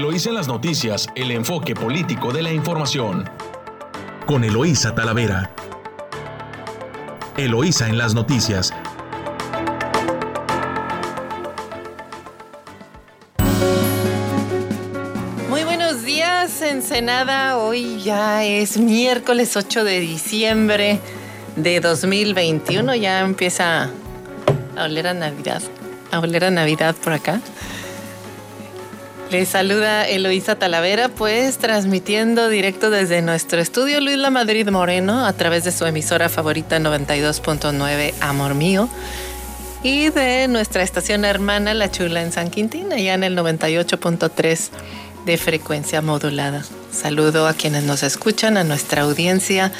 Eloísa en las noticias, el enfoque político de la información. Con Eloísa Talavera. Eloísa en las noticias. Muy buenos días, Ensenada. Hoy ya es miércoles 8 de diciembre de 2021. Ya empieza a oler a Navidad. A oler a Navidad por acá. Les saluda Eloísa Talavera, pues transmitiendo directo desde nuestro estudio Luis La Madrid Moreno a través de su emisora favorita 92.9 Amor Mío y de nuestra estación hermana La Chula en San Quintín, allá en el 98.3 de frecuencia modulada. Saludo a quienes nos escuchan, a nuestra audiencia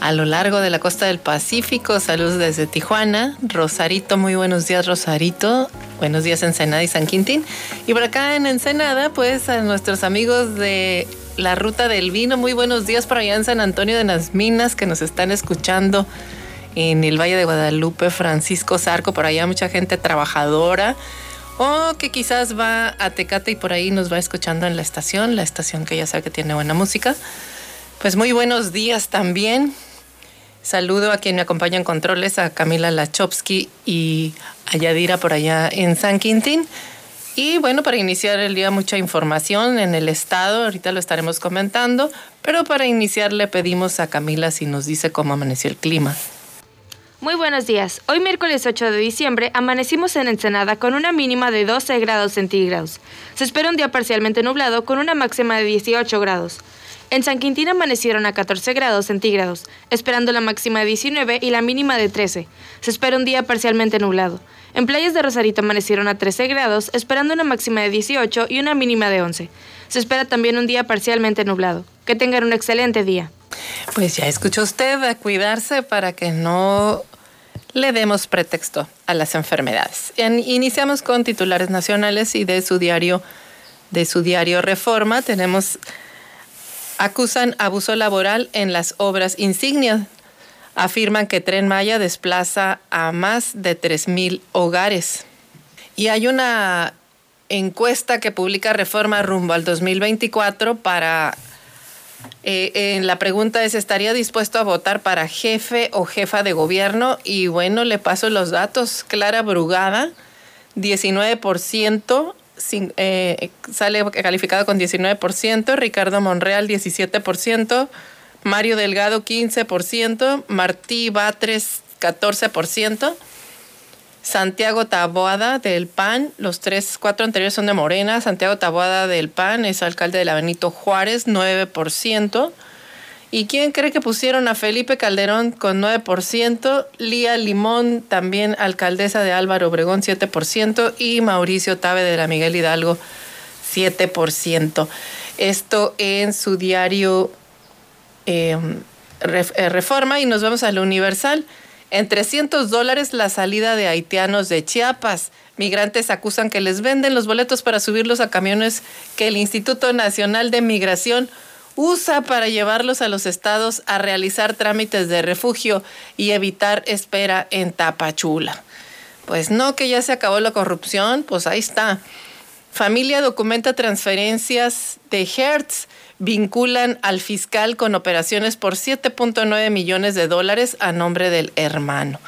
a lo largo de la costa del Pacífico. Saludos desde Tijuana. Rosarito, muy buenos días, Rosarito. Buenos días, Ensenada y San Quintín. Y por acá en Ensenada, pues a nuestros amigos de la Ruta del Vino, muy buenos días por allá en San Antonio de las Minas que nos están escuchando en el Valle de Guadalupe, Francisco Zarco, por allá mucha gente trabajadora o que quizás va a Tecate y por ahí nos va escuchando en la estación, la estación que ya sabe que tiene buena música. Pues muy buenos días también. Saludo a quien me acompaña en controles, a Camila Lachowski y a Yadira por allá en San Quintín. Y bueno, para iniciar el día mucha información en el estado, ahorita lo estaremos comentando, pero para iniciar le pedimos a Camila si nos dice cómo amaneció el clima. Muy buenos días. Hoy miércoles 8 de diciembre amanecimos en Ensenada con una mínima de 12 grados centígrados. Se espera un día parcialmente nublado con una máxima de 18 grados. En San Quintín amanecieron a 14 grados centígrados, esperando la máxima de 19 y la mínima de 13. Se espera un día parcialmente nublado. En playas de Rosarito amanecieron a 13 grados, esperando una máxima de 18 y una mínima de 11. Se espera también un día parcialmente nublado. Que tengan un excelente día. Pues ya escuchó usted a cuidarse para que no le demos pretexto a las enfermedades. Iniciamos con titulares nacionales y de su diario, de su diario Reforma. Tenemos acusan abuso laboral en las obras insignias. Afirman que Tren Maya desplaza a más de 3.000 hogares. Y hay una encuesta que publica Reforma rumbo al 2024 para eh, la pregunta es, ¿estaría dispuesto a votar para jefe o jefa de gobierno? Y bueno, le paso los datos. Clara Brugada, 19%, eh, sale calificado con 19%, Ricardo Monreal, 17%, Mario Delgado, 15%, Martí Batres, 14%. Santiago Taboada del PAN, los tres, cuatro anteriores son de Morena, Santiago Taboada del PAN es alcalde de la Benito Juárez, 9%. ¿Y quién cree que pusieron a Felipe Calderón con 9%? Lía Limón, también alcaldesa de Álvaro Obregón, 7%. Y Mauricio Tabe de la Miguel Hidalgo, 7%. Esto en su diario em, eh, Reforma y nos vamos a lo Universal. En 300 dólares la salida de haitianos de Chiapas. Migrantes acusan que les venden los boletos para subirlos a camiones que el Instituto Nacional de Migración usa para llevarlos a los estados a realizar trámites de refugio y evitar espera en Tapachula. Pues no, que ya se acabó la corrupción, pues ahí está. Familia documenta transferencias de Hertz vinculan al fiscal con operaciones por 7.9 millones de dólares a nombre del hermano.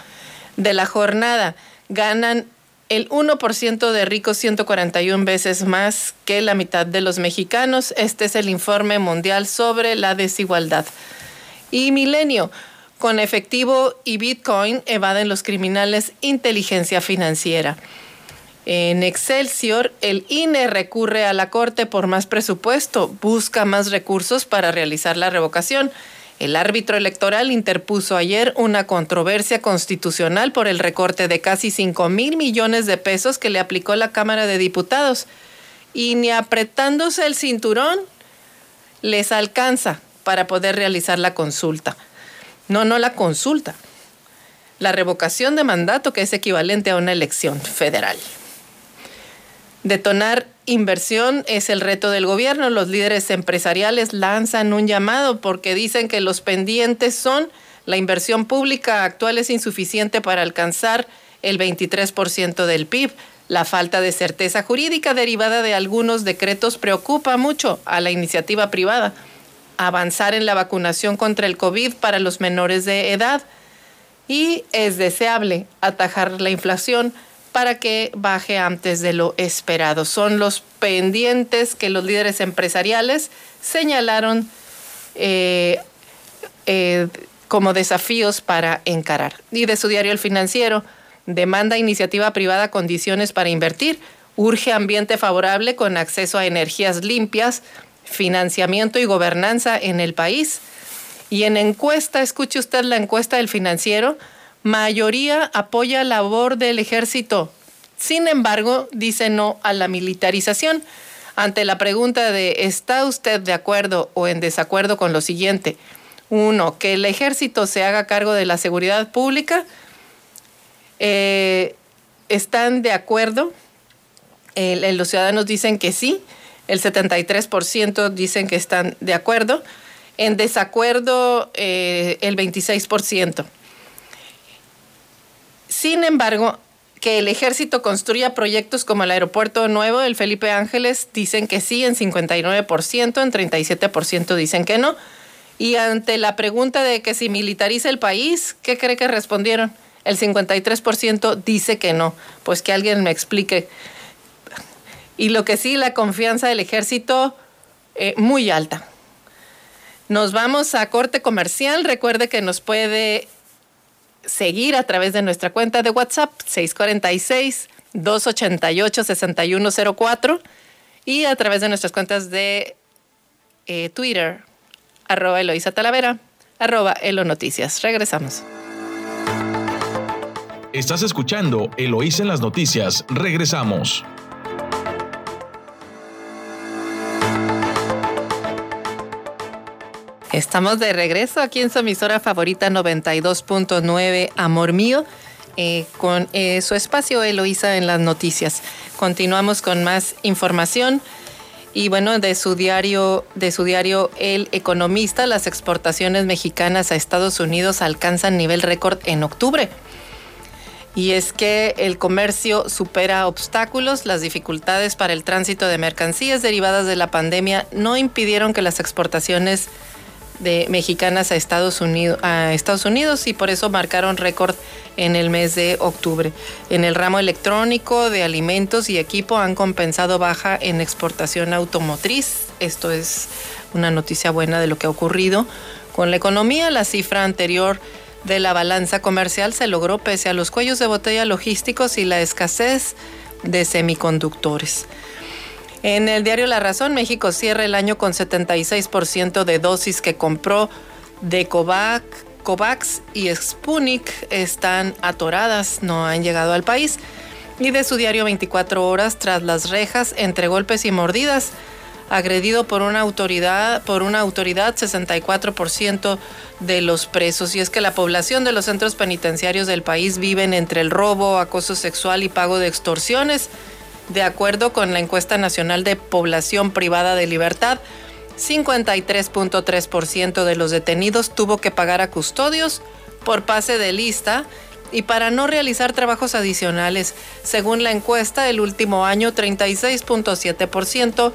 De la jornada, ganan el 1% de ricos 141 veces más que la mitad de los mexicanos. Este es el informe mundial sobre la desigualdad. Y Milenio, con efectivo y Bitcoin evaden los criminales inteligencia financiera. En Excelsior, el INE recurre a la Corte por más presupuesto, busca más recursos para realizar la revocación. El árbitro electoral interpuso ayer una controversia constitucional por el recorte de casi 5 mil millones de pesos que le aplicó la Cámara de Diputados. Y ni apretándose el cinturón les alcanza para poder realizar la consulta. No, no la consulta. La revocación de mandato que es equivalente a una elección federal. Detonar inversión es el reto del gobierno. Los líderes empresariales lanzan un llamado porque dicen que los pendientes son la inversión pública actual es insuficiente para alcanzar el 23% del PIB. La falta de certeza jurídica derivada de algunos decretos preocupa mucho a la iniciativa privada. Avanzar en la vacunación contra el COVID para los menores de edad y es deseable atajar la inflación para que baje antes de lo esperado. Son los pendientes que los líderes empresariales señalaron eh, eh, como desafíos para encarar. Y de su diario El Financiero, demanda iniciativa privada condiciones para invertir, urge ambiente favorable con acceso a energías limpias, financiamiento y gobernanza en el país. Y en encuesta, escuche usted la encuesta del financiero, mayoría apoya la labor del ejército. Sin embargo, dice no a la militarización. Ante la pregunta de ¿está usted de acuerdo o en desacuerdo con lo siguiente? Uno, que el ejército se haga cargo de la seguridad pública eh, están de acuerdo. los ciudadanos dicen que sí. El 73% dicen que están de acuerdo. En desacuerdo, eh, el 26%. Sin embargo, que el ejército construya proyectos como el aeropuerto nuevo del Felipe Ángeles, dicen que sí en 59%, en 37% dicen que no. Y ante la pregunta de que si militariza el país, ¿qué cree que respondieron? El 53% dice que no. Pues que alguien me explique. Y lo que sí, la confianza del ejército eh, muy alta. Nos vamos a corte comercial. Recuerde que nos puede seguir a través de nuestra cuenta de WhatsApp 646-288-6104 y a través de nuestras cuentas de eh, Twitter, arroba Eloisa Talavera, arroba Elo Noticias. Regresamos. Estás escuchando Eloísa en las noticias. Regresamos. Estamos de regreso aquí en su emisora favorita 92.9 Amor Mío. Eh, con eh, su espacio Eloísa en las noticias. Continuamos con más información y bueno, de su diario, de su diario El Economista, las exportaciones mexicanas a Estados Unidos alcanzan nivel récord en octubre y es que el comercio supera obstáculos, las dificultades para el tránsito de mercancías derivadas de la pandemia no impidieron que las exportaciones de mexicanas a Estados Unidos, y por eso marcaron récord en el mes de octubre. En el ramo electrónico de alimentos y equipo han compensado baja en exportación automotriz. Esto es una noticia buena de lo que ha ocurrido con la economía. La cifra anterior de la balanza comercial se logró pese a los cuellos de botella logísticos y la escasez de semiconductores. En el diario La Razón, México cierra el año con 76% de dosis que compró de COVAX y Sputnik están atoradas, no han llegado al país. Y de su diario 24 horas tras las rejas entre golpes y mordidas, agredido por una autoridad, por una autoridad 64% de los presos. Y es que la población de los centros penitenciarios del país viven entre el robo, acoso sexual y pago de extorsiones. De acuerdo con la encuesta nacional de población privada de libertad, 53.3% de los detenidos tuvo que pagar a custodios por pase de lista y para no realizar trabajos adicionales. Según la encuesta, el último año 36.7%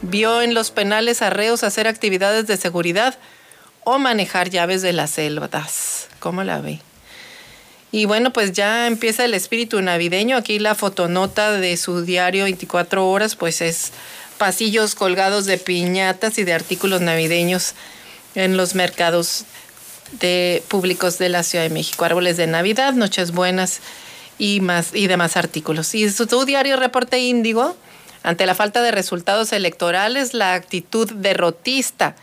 vio en los penales arreos hacer actividades de seguridad o manejar llaves de las selvas. ¿Cómo la ve? Y bueno, pues ya empieza el espíritu navideño. Aquí la fotonota de su diario 24 horas, pues es pasillos colgados de piñatas y de artículos navideños en los mercados de públicos de la Ciudad de México. Árboles de Navidad, Noches Buenas y más y demás artículos. Y su, su diario Reporte Índigo ante la falta de resultados electorales, la actitud derrotista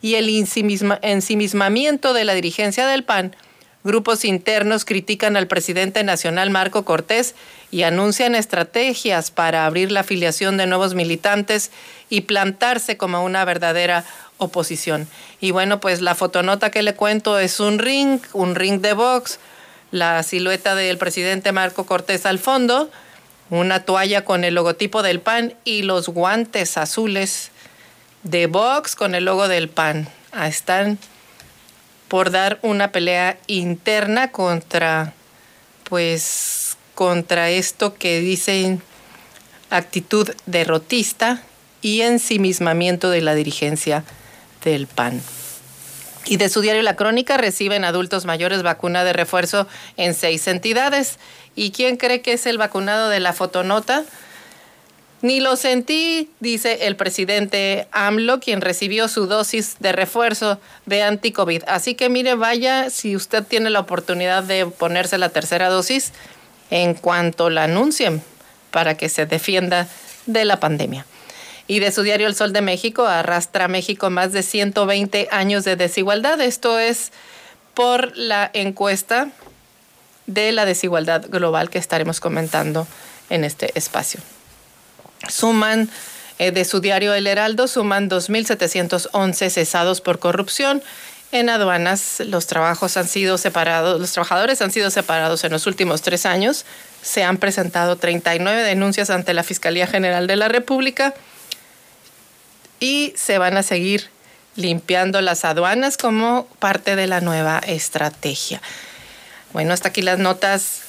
y el ensimismamiento de la dirigencia del PAN, grupos internos critican al presidente nacional Marco Cortés y anuncian estrategias para abrir la afiliación de nuevos militantes y plantarse como una verdadera oposición. Y bueno, pues la fotonota que le cuento es un ring, un ring de box, la silueta del presidente Marco Cortés al fondo, una toalla con el logotipo del PAN y los guantes azules de Vox con el logo del PAN. Ah, están por dar una pelea interna contra, pues, contra esto que dicen actitud derrotista y ensimismamiento de la dirigencia del PAN. Y de su diario La Crónica reciben adultos mayores vacuna de refuerzo en seis entidades. ¿Y quién cree que es el vacunado de la fotonota? Ni lo sentí, dice el presidente AMLO, quien recibió su dosis de refuerzo de anti-COVID. Así que mire, vaya, si usted tiene la oportunidad de ponerse la tercera dosis, en cuanto la anuncien, para que se defienda de la pandemia. Y de su diario El Sol de México arrastra a México más de 120 años de desigualdad. Esto es por la encuesta de la desigualdad global que estaremos comentando en este espacio suman eh, de su diario El Heraldo, suman 2.711 cesados por corrupción. En aduanas los trabajos han sido separados, los trabajadores han sido separados en los últimos tres años. Se han presentado 39 denuncias ante la Fiscalía General de la República y se van a seguir limpiando las aduanas como parte de la nueva estrategia. Bueno, hasta aquí las notas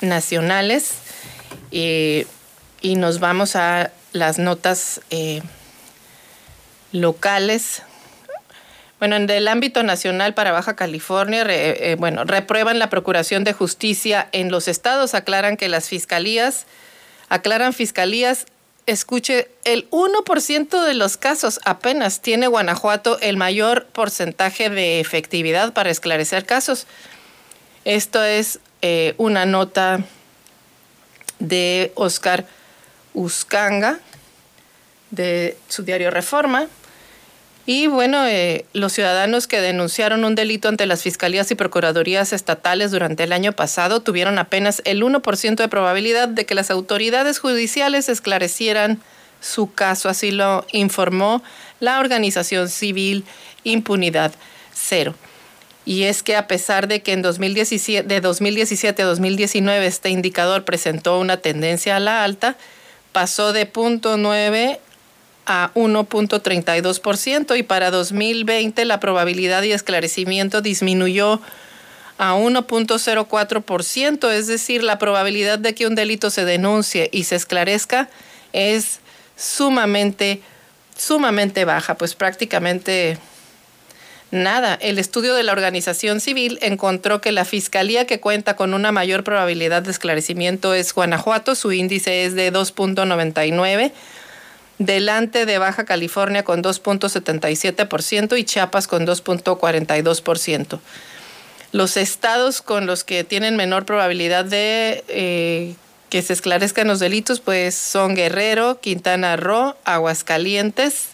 nacionales. y y nos vamos a las notas eh, locales. Bueno, en el ámbito nacional para Baja California, eh, bueno, reprueban la Procuración de Justicia en los estados, aclaran que las fiscalías, aclaran fiscalías, escuche, el 1% de los casos apenas tiene Guanajuato el mayor porcentaje de efectividad para esclarecer casos. Esto es eh, una nota de Oscar Uscanga, de su diario Reforma. Y bueno, eh, los ciudadanos que denunciaron un delito ante las fiscalías y procuradurías estatales durante el año pasado tuvieron apenas el 1% de probabilidad de que las autoridades judiciales esclarecieran su caso, así lo informó la organización civil Impunidad Cero. Y es que a pesar de que en 2017, de 2017 a 2019 este indicador presentó una tendencia a la alta, pasó de 0.9 a 1.32% y para 2020 la probabilidad de esclarecimiento disminuyó a 1.04%, es decir, la probabilidad de que un delito se denuncie y se esclarezca es sumamente, sumamente baja, pues prácticamente Nada, el estudio de la organización civil encontró que la fiscalía que cuenta con una mayor probabilidad de esclarecimiento es Guanajuato, su índice es de 2.99, delante de Baja California con 2.77% y Chiapas con 2.42%. Los estados con los que tienen menor probabilidad de eh, que se esclarezcan los delitos pues son Guerrero, Quintana Roo, Aguascalientes,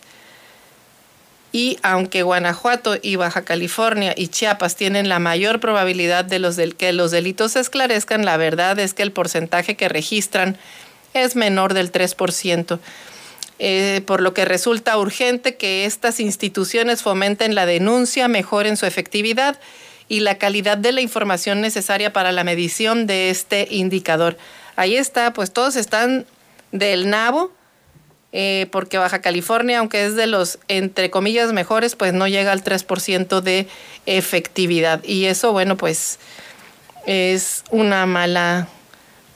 y aunque Guanajuato y Baja California y Chiapas tienen la mayor probabilidad de los que los delitos se esclarezcan, la verdad es que el porcentaje que registran es menor del 3%. Eh, por lo que resulta urgente que estas instituciones fomenten la denuncia, mejoren su efectividad y la calidad de la información necesaria para la medición de este indicador. Ahí está, pues todos están del nabo eh, porque Baja California, aunque es de los, entre comillas, mejores, pues no llega al 3% de efectividad. Y eso, bueno, pues es una mala,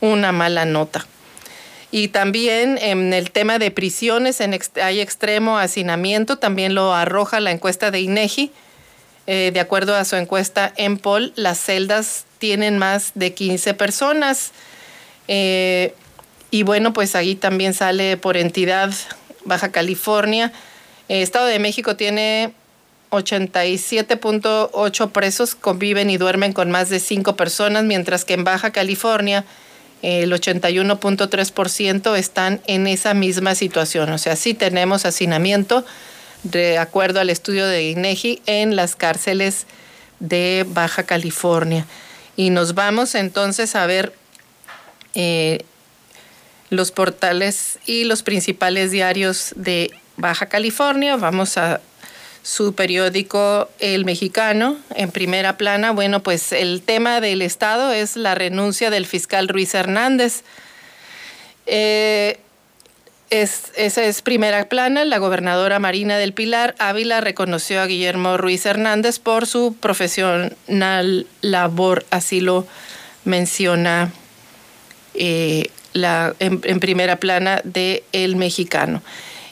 una mala nota. Y también en el tema de prisiones en hay extremo hacinamiento, también lo arroja la encuesta de INEGI. Eh, de acuerdo a su encuesta en POL, las celdas tienen más de 15 personas. Eh, y bueno, pues ahí también sale por entidad Baja California. Eh, Estado de México tiene 87.8 presos conviven y duermen con más de 5 personas, mientras que en Baja California el 81.3% están en esa misma situación. O sea, sí tenemos hacinamiento, de acuerdo al estudio de INEGI, en las cárceles de Baja California. Y nos vamos entonces a ver eh, los portales y los principales diarios de Baja California. Vamos a su periódico El Mexicano en primera plana. Bueno, pues el tema del Estado es la renuncia del fiscal Ruiz Hernández. Eh, es, esa es primera plana. La gobernadora Marina del Pilar Ávila reconoció a Guillermo Ruiz Hernández por su profesional labor, así lo menciona eh, la, en, primera plana de El Mexicano.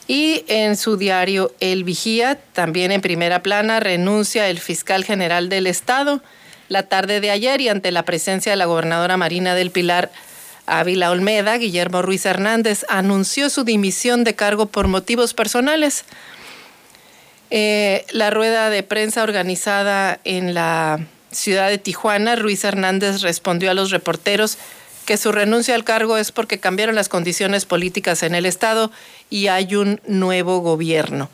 Y en su diario El Vigía, también en primera plana, renuncia el fiscal general del Estado la tarde de ayer y ante la presencia de la gobernadora Marina del Pilar Ávila Olmeda, Guillermo Ruiz Hernández anunció su dimisión de cargo por motivos personales. Eh, la rueda de prensa organizada en la ciudad de Tijuana, Ruiz Hernández respondió a los reporteros que su renuncia al cargo es porque cambiaron las condiciones políticas en el Estado y hay un nuevo gobierno.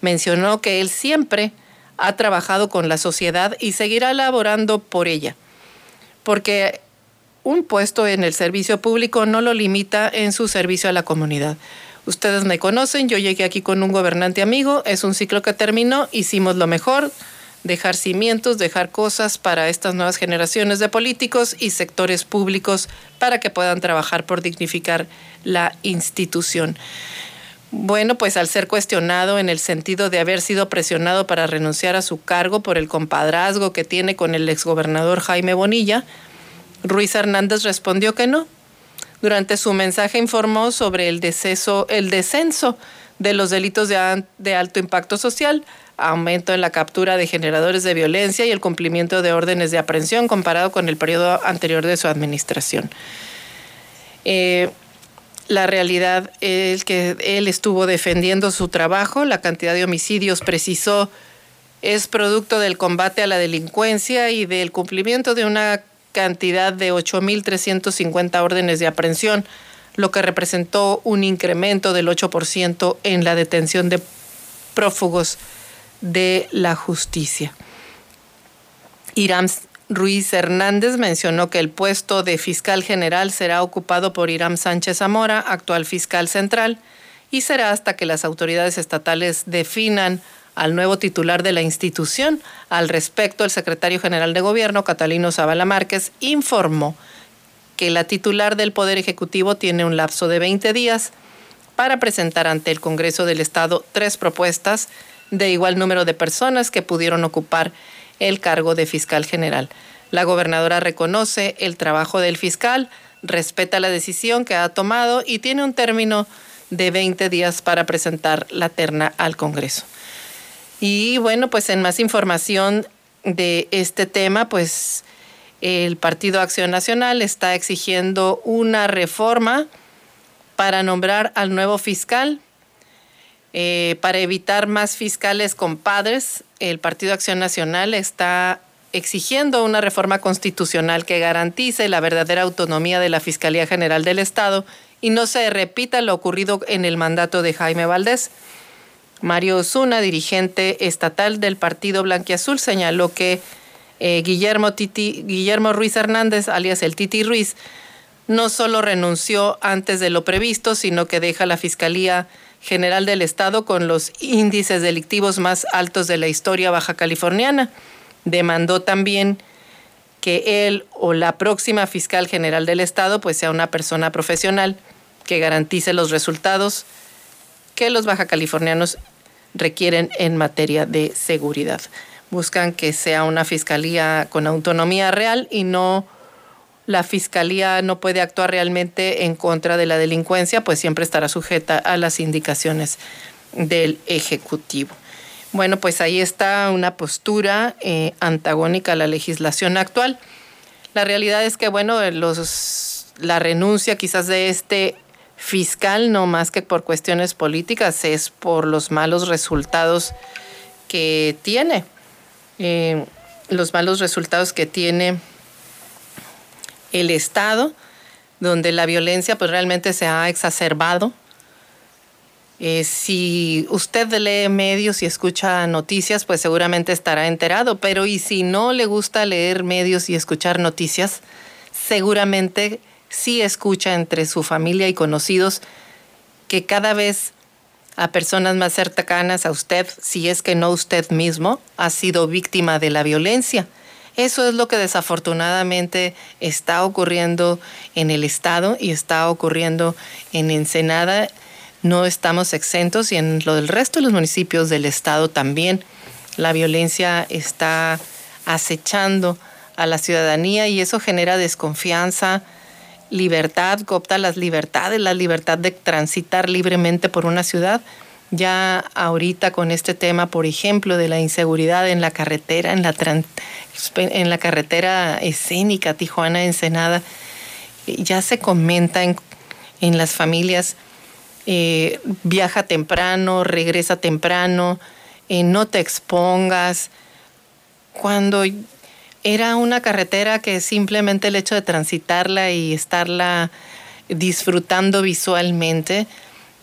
Mencionó que él siempre ha trabajado con la sociedad y seguirá laborando por ella, porque un puesto en el servicio público no lo limita en su servicio a la comunidad. Ustedes me conocen, yo llegué aquí con un gobernante amigo, es un ciclo que terminó, hicimos lo mejor, dejar cimientos, dejar cosas para estas nuevas generaciones de políticos y sectores públicos para que puedan trabajar por dignificar la institución. Bueno, pues al ser cuestionado en el sentido de haber sido presionado para renunciar a su cargo por el compadrazgo que tiene con el exgobernador Jaime Bonilla, Ruiz Hernández respondió que no. Durante su mensaje informó sobre el, deceso, el descenso de los delitos de, alto impacto social, aumento en la captura de generadores de violencia y el cumplimiento de órdenes de aprehensión comparado con el periodo anterior de su administración. Eh, la realidad es que él estuvo defendiendo su trabajo, la cantidad de homicidios precisó es producto del combate a la delincuencia y del cumplimiento de una cantidad de 8.350 órdenes de aprehensión, lo que representó un incremento del 8% en la detención de prófugos de la justicia. Irán Ruiz Hernández mencionó que el puesto de fiscal general será ocupado por Irán Sánchez Zamora, actual fiscal central, y será hasta que las autoridades estatales definan al nuevo titular de la institución. Al respecto, el secretario general de Gobierno, Catalino Zavala Márquez, informó que la titular del Poder Ejecutivo tiene un lapso de 20 días para presentar ante el Congreso del Estado tres propuestas de igual número de personas que pudieron ocupar el cargo de fiscal general. La gobernadora reconoce el trabajo del fiscal, respeta la decisión que ha tomado y tiene un término de 20 días para presentar la terna al Congreso. Y bueno, pues en más información de este tema, pues el Partido Acción Nacional está exigiendo una reforma para nombrar al nuevo fiscal. Eh, para evitar más fiscales compadres, el Partido Acción Nacional está exigiendo una reforma constitucional que garantice la verdadera autonomía de la Fiscalía General del Estado y no se repita lo ocurrido en el mandato de Jaime Valdés. Mario Osuna, dirigente estatal del Partido Blanquiazul, señaló que eh, Guillermo, Ruiz Hernández, alias el Titi Ruiz, no solo renunció antes de lo previsto, sino que deja la Fiscalía General del Estado con los índices delictivos más altos de la historia baja californiana. Demandó también que él o la próxima fiscal general del Estado pues sea una persona profesional que garantice los resultados que los baja californianos requieren en materia de seguridad. Buscan que sea una fiscalía con autonomía real y no la fiscalía no puede actuar realmente en contra de la delincuencia, pues siempre estará sujeta a las indicaciones del Ejecutivo. Bueno, pues ahí está una postura eh, antagónica a la legislación actual. La realidad es que, bueno, los, la renuncia quizás de este fiscal, no más que por cuestiones políticas, es por los malos resultados que tiene. Eh, los malos resultados que tiene el Estado, donde la violencia pues realmente se ha exacerbado. Eh, si usted lee medios y escucha noticias, pues seguramente estará enterado, pero y si no le gusta leer medios y escuchar noticias, seguramente sí escucha entre su familia y conocidos que cada vez a personas más cercanas a usted, si es que no usted mismo, ha sido víctima de la violencia. Eso es lo que desafortunadamente está ocurriendo en el Estado y está ocurriendo en Ensenada. No estamos exentos y en lo del resto de los municipios del Estado también. La violencia está acechando a la ciudadanía y eso genera desconfianza libertad, coopta las libertades, la libertad de transitar libremente por una ciudad. Ya ahorita con este tema, por ejemplo, de la inseguridad en la carretera, en la, en la carretera escénica Tijuana-Ensenada, ya se comenta en, las familias, eh, viaja temprano, regresa temprano, eh, no te expongas. Cuando era una carretera que simplemente el hecho de transitarla y estarla disfrutando visualmente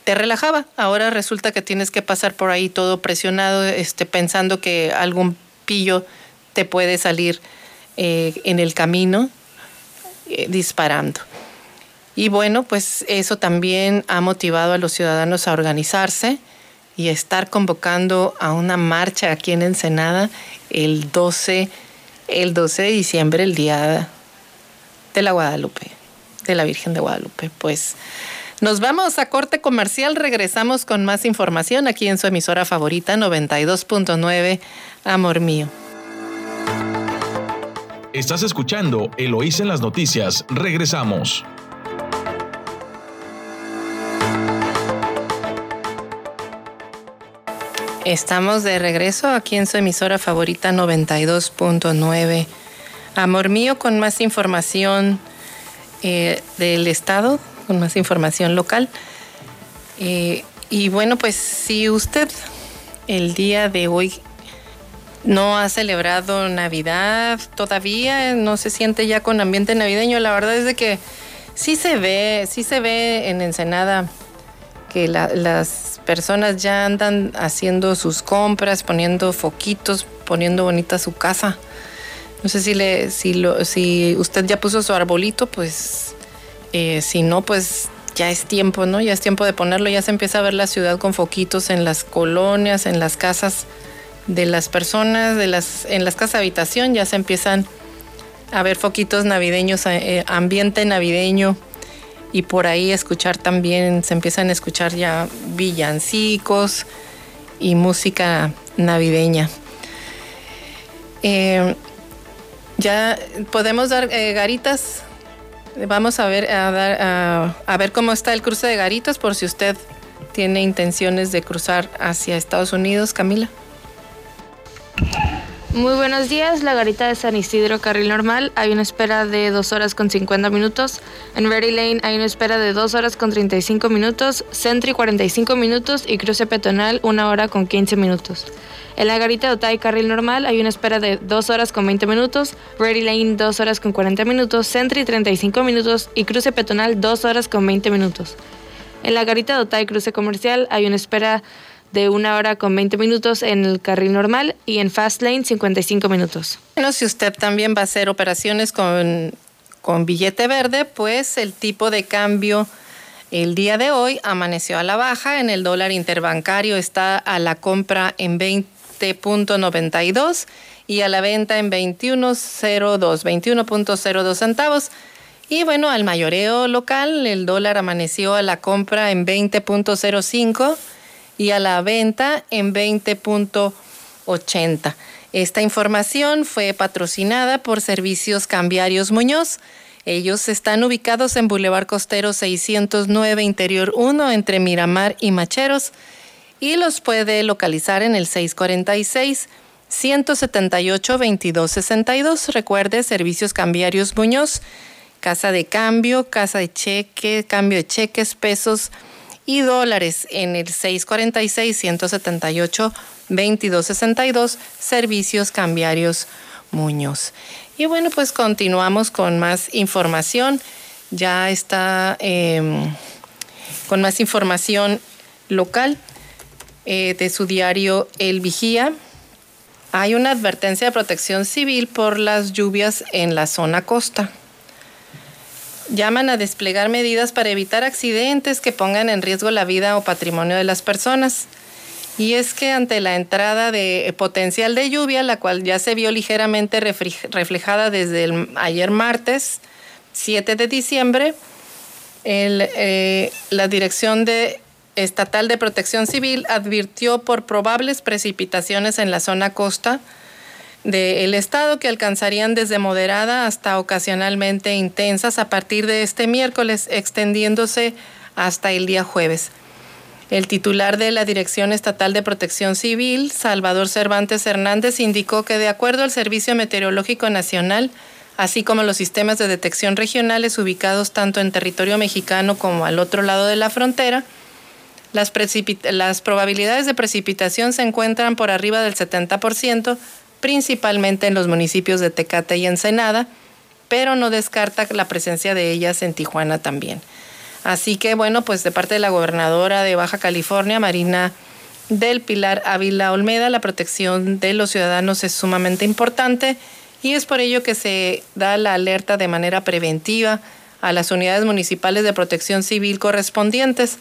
te relajaba. Ahora resulta que tienes que pasar por ahí todo presionado, este, pensando que algún pillo te puede salir eh, en el camino eh, disparando. Y bueno, pues eso también ha motivado a los ciudadanos a organizarse y a estar convocando a una marcha aquí en Ensenada el 12 el 12 de diciembre, el día de la Guadalupe, de la Virgen de Guadalupe. Pues nos vamos a corte comercial, regresamos con más información aquí en su emisora favorita 92.9, Amor Mío. Estás escuchando Eloís en las noticias, regresamos. Estamos de regreso aquí en su emisora favorita 92.9. Amor mío, con más información eh, del Estado, con más información local. Eh, y bueno, pues si usted el día de hoy no ha celebrado Navidad todavía, no se siente ya con ambiente navideño, la verdad es de que sí se ve, sí se ve en Ensenada las personas ya andan haciendo sus compras, poniendo foquitos, poniendo bonita su casa. No sé si, le, si, lo, si usted ya puso su arbolito, pues eh, si no, pues ya es tiempo, ¿no? Ya es tiempo de ponerlo, ya se empieza a ver la ciudad con foquitos en las colonias, en las casas de las personas, de las, en las casas habitación, ya se empiezan a ver foquitos navideños, eh, ambiente navideño y por ahí escuchar también, se empiezan a escuchar ya villancicos y música navideña. Eh, ya podemos dar eh, garitas. Vamos a ver, a, a ver cómo está el cruce de garitas por si usted tiene intenciones de cruzar hacia Estados Unidos, Camila. Muy buenos días, la garita de San Isidro, carril normal, hay una espera de 2 horas con 50 minutos. En Ready Lane hay una espera de 2 horas con 35 minutos, Sentry 45 minutos y cruce peatonal 1 hora con 15 minutos. En la garita de Otay, carril normal, hay una espera de 2 horas con 20 minutos, Ready Lane 2 horas con 40 minutos, Sentry 35 minutos y cruce peatonal 2 horas con 20 minutos. En la garita de Otay, cruce comercial, hay una espera de una hora con 20 minutos en el carril normal y en Fast Lane 55 minutos. Bueno, si usted también va a hacer operaciones con, con billete verde, pues el tipo de cambio el día de hoy amaneció a la baja. En el dólar interbancario está a la compra en 20.92 y a la venta en 21.02, 21.02 centavos. Y bueno, al mayoreo local, el dólar amaneció a la compra en 20.05 y a la venta en 20.80. Esta información fue patrocinada por Servicios Cambiarios Muñoz. Ellos están ubicados en Boulevard Costero 609 Interior 1 entre Miramar y Macheros y los puede localizar en el 646 178 2262. Recuerde, Servicios Cambiarios Muñoz, casa de cambio, casa de cheque, cambio de cheques, pesos, y dólares en el 646-178-2262, Servicios Cambiarios Muñoz. Y bueno, pues continuamos con más información. Ya está em, con más información local eh, de su diario El Vigía. Hay una advertencia de protección civil por las lluvias en la zona costa llaman a desplegar medidas para evitar accidentes que pongan en riesgo la vida o patrimonio de las personas. Y es que ante la entrada de potencial de lluvia, la cual ya se vio ligeramente reflejada desde ayer martes 7 de diciembre, eh, la Dirección de Estatal de Protección Civil advirtió por probables precipitaciones en la zona costa del estado que alcanzarían desde moderada hasta ocasionalmente intensas a partir de este miércoles, extendiéndose hasta el día jueves. El titular de la Dirección Estatal de Protección Civil, Salvador Cervantes Hernández, indicó que de acuerdo al Servicio Meteorológico Nacional, así como los sistemas de detección regionales ubicados tanto en territorio mexicano como al otro lado de la frontera, las, las probabilidades de precipitación se encuentran por arriba del 70%, principalmente en los municipios de Tecate y Ensenada, pero no descarta la presencia de ellas en Tijuana también. Así que bueno, pues de parte de la gobernadora de Baja California, Marina del Pilar Ávila Olmeda, la protección de los ciudadanos es sumamente importante y es por ello que se da la alerta de manera preventiva a las unidades municipales de protección civil correspondientes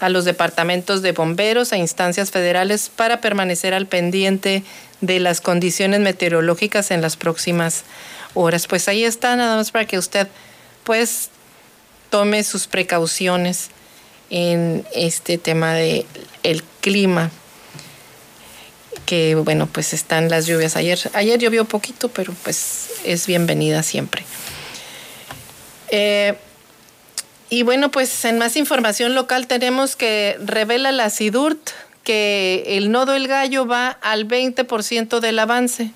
a los departamentos de bomberos, a instancias federales para permanecer al pendiente de las condiciones meteorológicas en las próximas horas. Pues ahí está, nada más para que usted pues tome sus precauciones en este tema de clima que bueno pues están las lluvias ayer ayer llovió poquito pero pues es bienvenida siempre eh, y bueno, pues en más información local tenemos que revela la SIDURT que el nodo El Gallo va al 20% del avance.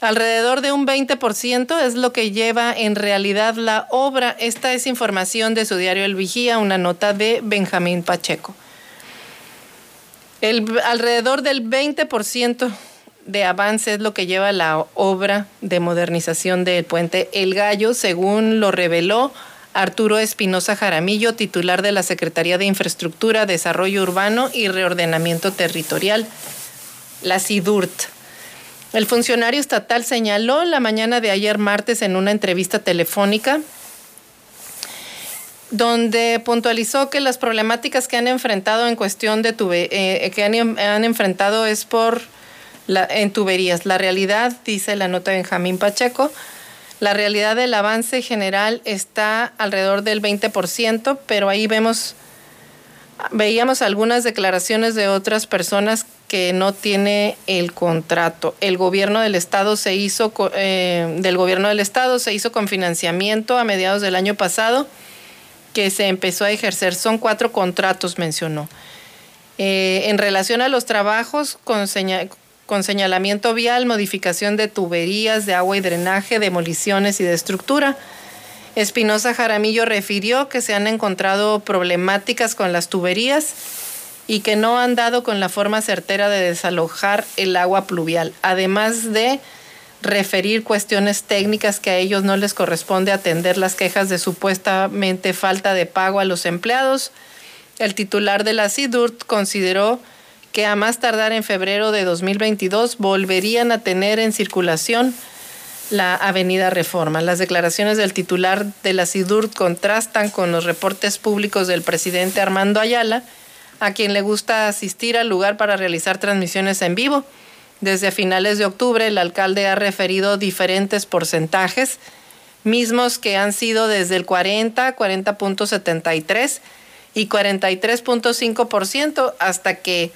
Alrededor de un 20% es lo que lleva en realidad la obra. Esta es información de su diario El Vigía, una nota de Benjamín Pacheco. El, alrededor del 20% de avance es lo que lleva la obra de modernización del puente El Gallo, según lo reveló Arturo Espinosa Jaramillo, titular de la Secretaría de Infraestructura, Desarrollo Urbano y Reordenamiento Territorial, la SIDURT. El funcionario estatal señaló la mañana de ayer martes en una entrevista telefónica donde puntualizó que las problemáticas que han enfrentado en cuestión de tube, eh, que han, enfrentado es por la, en tuberías. La realidad, dice la nota de Benjamín Pacheco, la realidad del avance general está alrededor del 20%, pero ahí vemos, veíamos algunas declaraciones de otras personas que no tiene el contrato. El gobierno del estado se hizo eh, del gobierno del estado se hizo con financiamiento a mediados del año pasado que se empezó a ejercer. Son cuatro contratos, mencionó. Eh, en relación a los trabajos con, con señalamiento vial, modificación de tuberías de agua y drenaje, demoliciones y de estructura. Espinosa Jaramillo refirió que se han encontrado problemáticas con las tuberías y que no han dado con la forma certera de desalojar el agua pluvial, además de referir cuestiones técnicas que a ellos no les corresponde atender las quejas de supuestamente falta de pago a los empleados. El titular de la SIDURT consideró que a más tardar en febrero de 2022 volverían a tener en circulación la Avenida Reforma. Las declaraciones del titular de la SIDUR contrastan con los reportes públicos del presidente Armando Ayala, a quien le gusta asistir al lugar para realizar transmisiones en vivo. Desde finales de octubre, el alcalde ha referido diferentes porcentajes, mismos que han sido desde el 40, 40.73 y 43.5% hasta que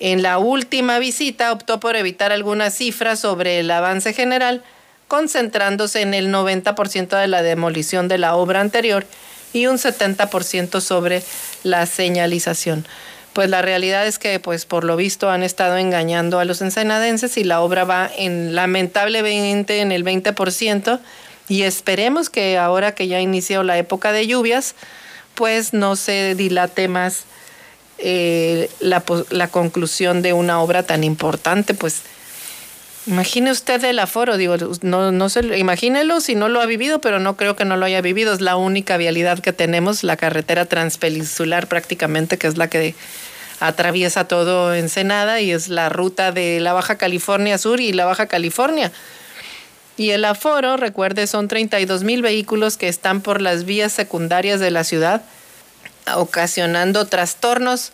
en la última visita optó por evitar algunas cifras sobre el avance general, concentrándose en el 90% de la demolición de la obra anterior y un 70% sobre la señalización. Pues la realidad es que, pues por lo visto, han estado engañando a los ensenadenses y la obra va en lamentablemente en el 20% y esperemos que ahora que ya inició la época de lluvias, pues no se dilate más eh, la, la, conclusión de una obra tan importante, pues imagine usted el aforo, digo, no, no se, imagínelo si no lo ha vivido, pero no creo que no lo haya vivido, es la única vialidad que tenemos, la carretera transpeninsular prácticamente, que es la que atraviesa todo Ensenada y es la ruta de la Baja California Sur y la Baja California. Y el aforo, recuerde, son 32 mil vehículos que están por las vías secundarias de la ciudad ocasionando trastornos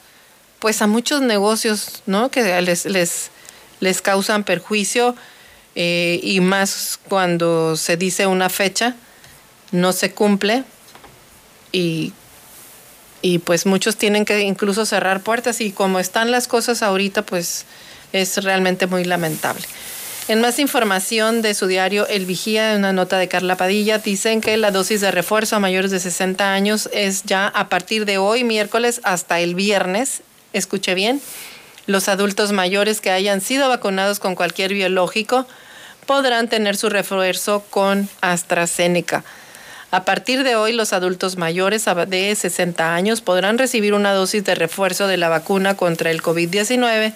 pues a muchos negocios, ¿no? Que les, les, les causan perjuicio eh, y más cuando se dice una fecha, no se cumple y, y pues muchos tienen que incluso cerrar puertas y como están las cosas ahorita, pues es realmente muy lamentable. En más información de su diario El Vigía, en una nota de Carla Padilla, dicen que la dosis de refuerzo a mayores de 60 años es ya a partir de hoy, miércoles, hasta el viernes. Escuche bien, los adultos mayores que hayan sido vacunados con cualquier biológico podrán tener su refuerzo con AstraZeneca. A partir de hoy, los adultos mayores de 60 años podrán recibir una dosis de refuerzo de la vacuna contra el COVID-19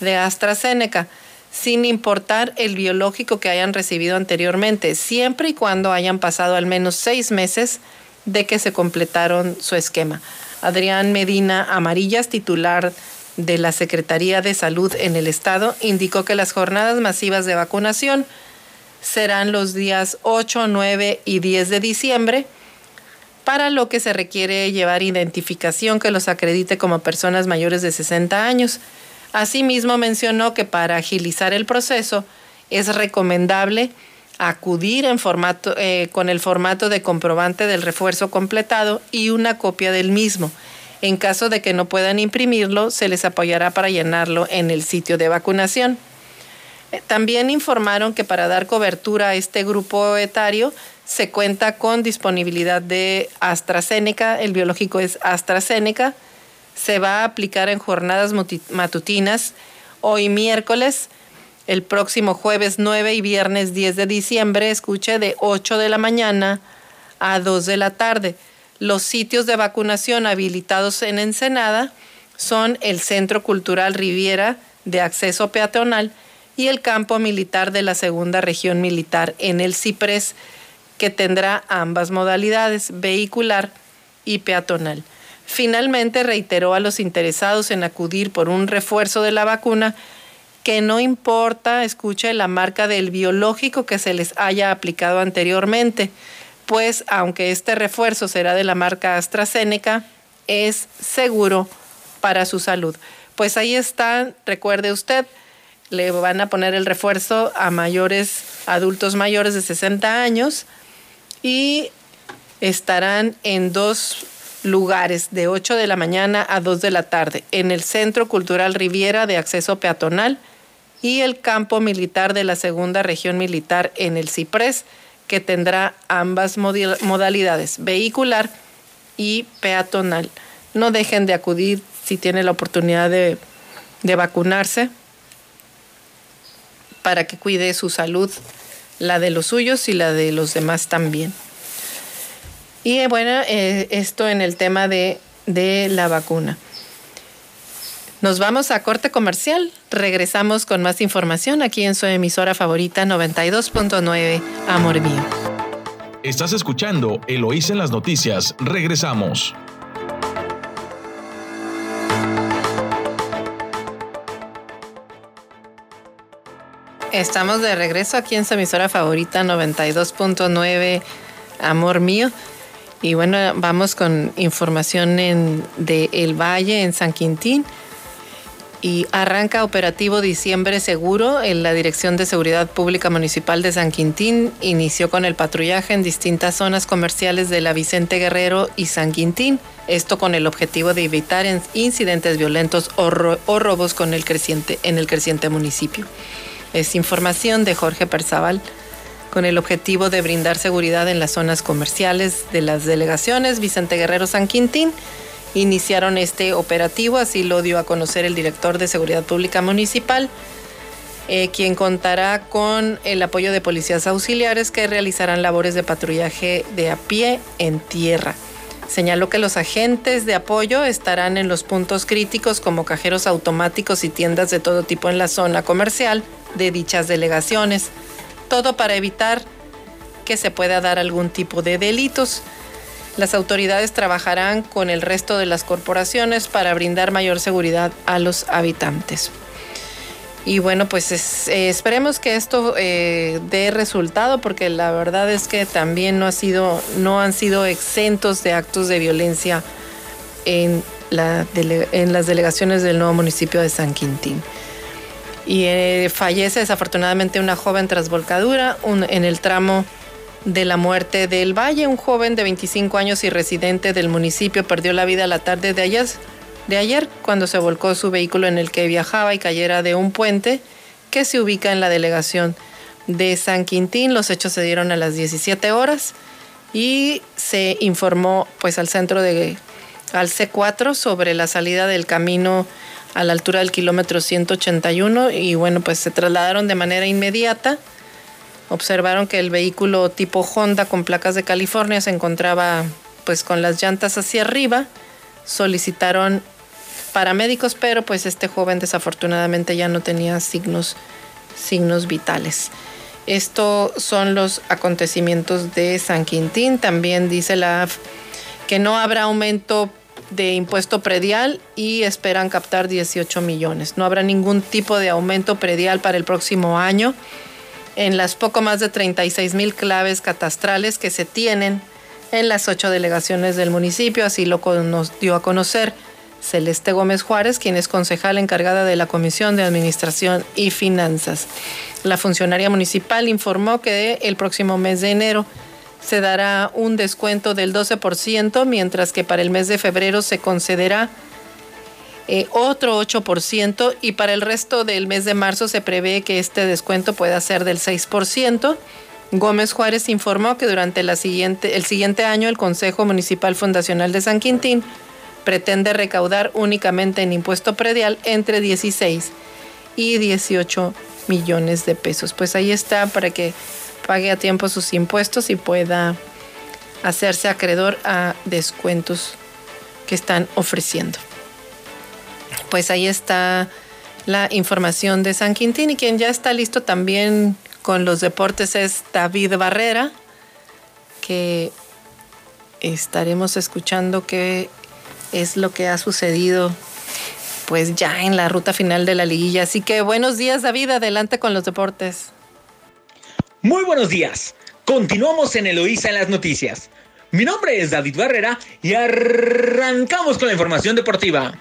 de AstraZeneca sin importar el biológico que hayan recibido anteriormente, siempre y cuando hayan pasado al menos seis meses de que se completaron su esquema. Adrián Medina Amarillas, titular de la Secretaría de Salud en el Estado, indicó que las jornadas masivas de vacunación serán los días 8, 9 y 10 de diciembre, para lo que se requiere llevar identificación que los acredite como personas mayores de 60 años. Asimismo, mencionó que para agilizar el proceso es recomendable acudir eh, con el formato de comprobante del refuerzo completado y una copia del mismo. En caso de que no puedan imprimirlo, se les apoyará para llenarlo en el sitio de vacunación. Eh, también informaron que para dar cobertura a este grupo etario se cuenta con disponibilidad de AstraZeneca, el biológico es AstraZeneca, se va a aplicar en jornadas matutinas hoy miércoles, el próximo jueves 9 y viernes 10 de diciembre, escuche, de 8 de la mañana a 2 de la tarde. Los sitios de vacunación habilitados en Ensenada son el Centro Cultural Riviera de Acceso Peatonal y el Campo Militar de la Segunda Región Militar en el Ciprés, que tendrá ambas modalidades, vehicular y peatonal. Finalmente reiteró a los interesados en acudir por un refuerzo de la vacuna que no importa, escuche, la marca del biológico que se les haya aplicado anteriormente, pues aunque este refuerzo será de la marca AstraZeneca, es seguro para su salud. Pues ahí está, recuerde usted, le van a poner el refuerzo a mayores, adultos mayores de 60 años y estarán en dos lugares de 8 de la mañana a 2 de la tarde en el Centro Cultural Riviera de Acceso Peatonal y el campo militar de la Segunda Región Militar en el Ciprés, que tendrá ambas modalidades, vehicular y peatonal. No dejen de acudir si tienen la oportunidad de, de vacunarse para que cuide su salud, la de los suyos y la de los demás también. Y eh, bueno, eh, esto en el tema de, de la vacuna. Nos vamos a corte comercial. Regresamos con más información aquí en su emisora favorita 92.9 Amor Mío. Estás escuchando Eloís en las noticias. Regresamos. Estamos de regreso aquí en su emisora favorita 92.9 Amor Mío. Y bueno, vamos con información en, de El Valle, en San Quintín. Y arranca operativo Diciembre Seguro. En la Dirección de Seguridad Pública Municipal de San Quintín inició con el patrullaje en distintas zonas comerciales de la Vicente Guerrero y San Quintín. Esto con el objetivo de evitar incidentes violentos o, robos con el creciente, en el creciente municipio. Es información de Jorge Perzaval con el objetivo de brindar seguridad en las zonas comerciales de las delegaciones Vicente Guerrero San Quintín. Iniciaron este operativo, así lo dio a conocer el director de Seguridad Pública Municipal, eh, quien contará con el apoyo de policías auxiliares que realizarán labores de patrullaje de a pie en tierra. Señaló que los agentes de apoyo estarán en los puntos críticos como cajeros automáticos y tiendas de todo tipo en la zona comercial de dichas delegaciones todo para evitar que se pueda dar algún tipo de delitos. Las autoridades trabajarán con el resto de las corporaciones para brindar mayor seguridad a los habitantes. Y bueno, pues eh, esperemos que esto eh, dé resultado, porque la verdad es que también no, ha sido, no han sido exentos de actos de violencia en, en las delegaciones del nuevo municipio de San Quintín y eh, fallece desafortunadamente una joven tras volcadura en el tramo de la muerte del Valle. Un joven de 25 años y residente del municipio perdió la vida la tarde de ayer, de ayer cuando se volcó su vehículo en el que viajaba y cayera de un puente que se ubica en la delegación de San Quintín. Los hechos se dieron a las 17 horas y se informó pues al centro de al C4 sobre la salida del camino a la altura del kilómetro 181 y bueno, pues se trasladaron de manera inmediata. Observaron que el vehículo tipo Honda con placas de California se encontraba pues con las llantas hacia arriba. Solicitaron paramédicos, pero pues este joven desafortunadamente ya no tenía signos signos vitales. Estos son los acontecimientos de San Quintín. También dice la que no habrá aumento de impuesto predial y esperan captar 18 millones. No habrá ningún tipo de aumento predial para el próximo año. En las poco más de 36 mil claves catastrales que se tienen en las ocho delegaciones del municipio, así lo dio a conocer Celeste Gómez Juárez, quien es concejal encargada de la Comisión de Administración y Finanzas. La funcionaria municipal informó que el próximo mes de enero se dará un descuento del 12%, mientras que para el mes de febrero se concederá eh, otro 8% y para el resto del mes de marzo se prevé que este descuento pueda ser del 6%. Gómez Juárez informó que durante la siguiente, el siguiente año el Consejo Municipal Fundacional de San Quintín pretende recaudar únicamente en impuesto predial entre 16 y 18 millones de pesos. Pues ahí está para que pague a tiempo sus impuestos y pueda hacerse acreedor a descuentos que están ofreciendo. Pues ahí está la información de San Quintín y quien ya está listo también con los deportes es David Barrera, que estaremos escuchando qué es lo que ha sucedido pues ya en la ruta final de la liguilla. Así que buenos días David, adelante con los deportes. Muy buenos días. Continuamos en Eloísa en las noticias. Mi nombre es David Barrera y arrancamos con la información deportiva.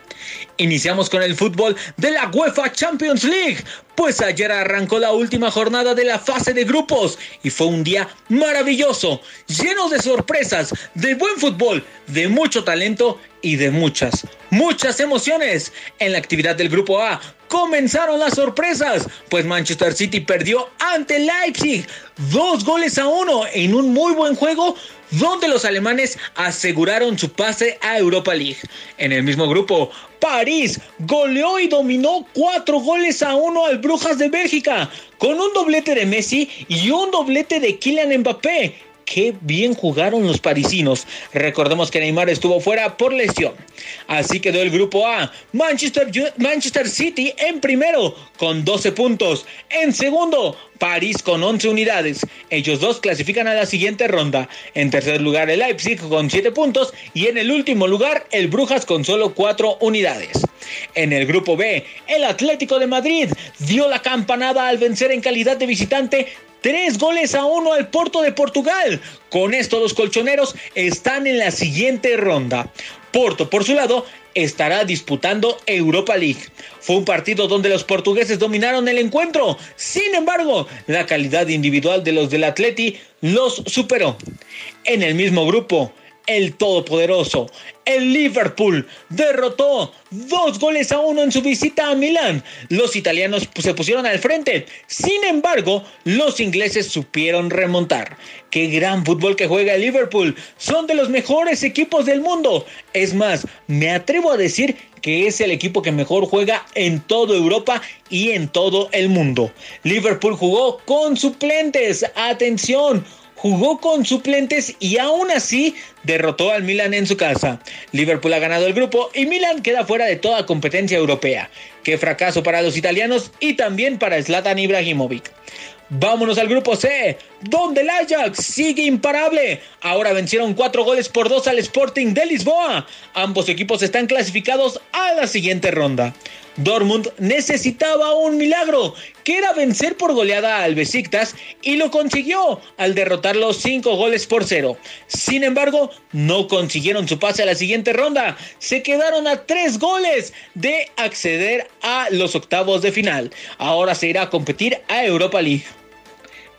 Iniciamos con el fútbol de la UEFA Champions League, pues ayer arrancó la última jornada de la fase de grupos y fue un día maravilloso, lleno de sorpresas, de buen fútbol, de mucho talento y de muchas, muchas emociones. En la actividad del grupo A comenzaron las sorpresas, pues Manchester City perdió ante Leipzig dos goles a uno en un muy buen juego donde los alemanes aseguraron su pase a Europa League. En el mismo grupo, París goleó y dominó cuatro goles a uno al Brujas de Bélgica, con un doblete de Messi y un doblete de Kylian Mbappé qué bien jugaron los parisinos. Recordemos que Neymar estuvo fuera por lesión. Así quedó el grupo A. Manchester, Manchester City en primero con 12 puntos. En segundo, París con 11 unidades. Ellos dos clasifican a la siguiente ronda. En tercer lugar, el Leipzig con 7 puntos. Y en el último lugar, el Brujas con solo 4 unidades. En el grupo B, el Atlético de Madrid dio la campanada al vencer en calidad de visitante Tres goles a uno al Porto de Portugal. Con esto los colchoneros están en la siguiente ronda. Porto, por su lado, estará disputando Europa League. Fue un partido donde los portugueses dominaron el encuentro. Sin embargo, la calidad individual de los del Atleti los superó. En el mismo grupo, el todopoderoso, el Liverpool, derrotó dos goles a uno en su visita a Milán. Los italianos se pusieron al frente. Sin embargo, los ingleses supieron remontar. Qué gran fútbol que juega el Liverpool. Son de los mejores equipos del mundo. Es más, me atrevo a decir que es el equipo que mejor juega en toda Europa y en todo el mundo. Liverpool jugó con suplentes. Atención, jugó con suplentes y aún así derrotó al Milan en su casa. Liverpool ha ganado el grupo y Milan queda fuera de toda competencia europea. Qué fracaso para los italianos y también para Zlatan Ibrahimovic. Vámonos al grupo C, donde el Ajax sigue imparable. Ahora vencieron cuatro goles por dos al Sporting de Lisboa. Ambos equipos están clasificados a la siguiente ronda. Dortmund necesitaba un milagro, que era vencer por goleada al Besiktas y lo consiguió al derrotarlo cinco goles por cero. Sin embargo, no consiguieron su pase a la siguiente ronda. Se quedaron a tres goles de acceder a los octavos de final. Ahora se irá a competir a Europa League.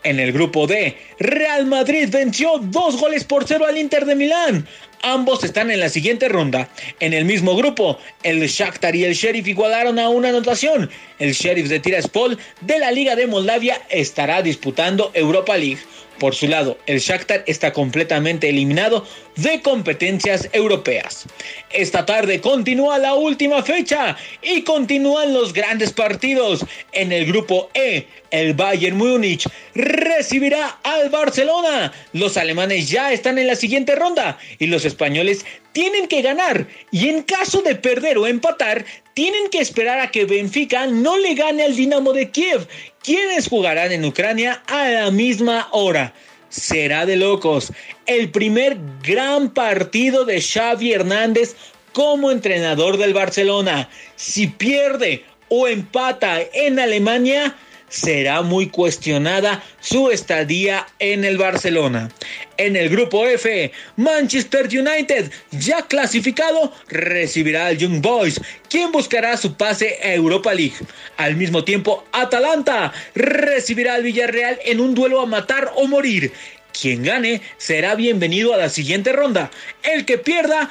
En el grupo D, Real Madrid venció dos goles por cero al Inter de Milán. Ambos están en la siguiente ronda. En el mismo grupo, el Shakhtar y el Sheriff igualaron a una anotación. El Sheriff de Tiraspol de la Liga de Moldavia estará disputando Europa League. Por su lado, el Shakhtar está completamente eliminado de competencias europeas. Esta tarde continúa la última fecha y continúan los grandes partidos. En el grupo E, el Bayern Múnich recibirá al Barcelona. Los alemanes ya están en la siguiente ronda y los españoles tienen que ganar y en caso de perder o empatar, tienen que esperar a que Benfica no le gane al Dinamo de Kiev, quienes jugarán en Ucrania a la misma hora. Será de locos. El primer gran partido de Xavi Hernández como entrenador del Barcelona. Si pierde o empata en Alemania, será muy cuestionada su estadía en el Barcelona. En el grupo F, Manchester United, ya clasificado, recibirá al Young Boys, quien buscará su pase a Europa League. Al mismo tiempo, Atalanta recibirá al Villarreal en un duelo a matar o morir. Quien gane será bienvenido a la siguiente ronda. El que pierda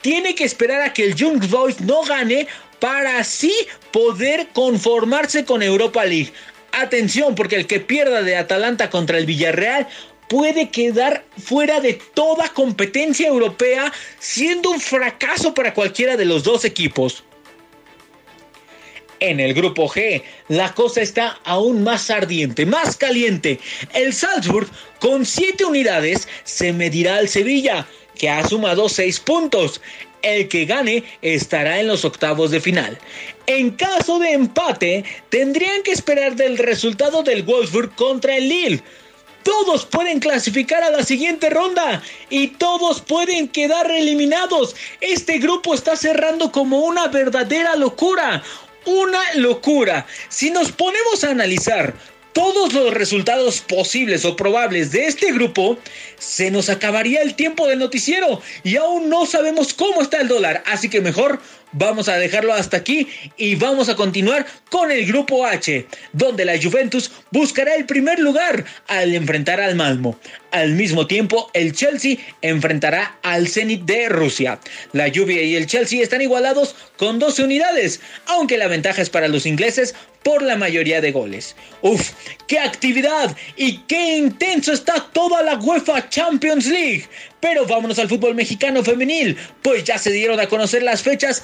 tiene que esperar a que el Young Boys no gane para así poder conformarse con Europa League. Atención, porque el que pierda de Atalanta contra el Villarreal puede quedar fuera de toda competencia europea, siendo un fracaso para cualquiera de los dos equipos. En el grupo G, la cosa está aún más ardiente, más caliente. El Salzburg, con 7 unidades, se medirá al Sevilla, que ha sumado 6 puntos. El que gane estará en los octavos de final. En caso de empate, tendrían que esperar del resultado del Wolfsburg contra el Lille. Todos pueden clasificar a la siguiente ronda y todos pueden quedar eliminados. Este grupo está cerrando como una verdadera locura. Una locura. Si nos ponemos a analizar todos los resultados posibles o probables de este grupo, se nos acabaría el tiempo del noticiero y aún no sabemos cómo está el dólar. Así que mejor vamos a dejarlo hasta aquí y vamos a continuar con el grupo H, donde la Juventus buscará el primer lugar al enfrentar al Malmo. Al mismo tiempo, el Chelsea enfrentará al Zenit de Rusia. La Juve y el Chelsea están igualados con 12 unidades, aunque la ventaja es para los ingleses por la mayoría de goles. Uf, qué actividad y qué intenso está toda la UEFA Champions League. Pero vámonos al fútbol mexicano femenil, pues ya se dieron a conocer las fechas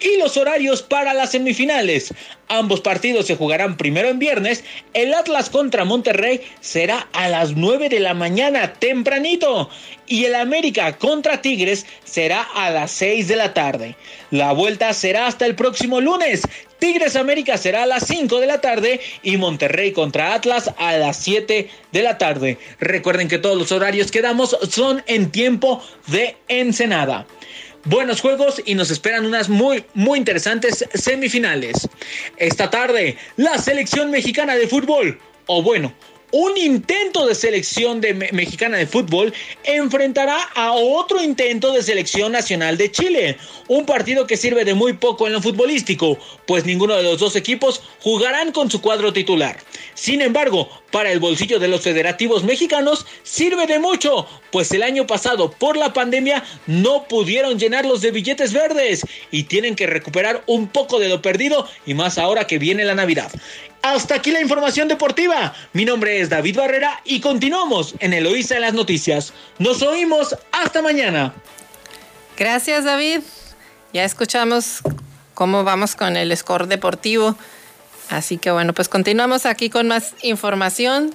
y los horarios para las semifinales. Ambos partidos se jugarán primero en viernes. El Atlas contra Monterrey será a las 9 de la mañana tempranito. Y el América contra Tigres será a las 6 de la tarde. La vuelta será hasta el próximo lunes. Tigres América será a las 5 de la tarde y Monterrey contra Atlas a las 7 de la tarde. Recuerden que todos los horarios que damos son en tiempo de Ensenada buenos juegos y nos esperan unas muy, muy interesantes semifinales. Esta tarde, la selección mexicana de fútbol, o bueno, un intento de selección de mexicana de fútbol enfrentará a otro intento de selección nacional de Chile. Un partido que sirve de muy poco en lo futbolístico, pues ninguno de los dos equipos jugarán con su cuadro titular. Sin embargo, para el bolsillo de los federativos mexicanos sirve de mucho, pues el año pasado por la pandemia no pudieron llenarlos de billetes verdes y tienen que recuperar un poco de lo perdido y más ahora que viene la Navidad. Hasta aquí la información deportiva. Mi nombre es David Barrera y continuamos en Eloísa en las noticias. Nos oímos hasta mañana. Gracias David. Ya escuchamos cómo vamos con el score deportivo. Así que bueno, pues continuamos aquí con más información.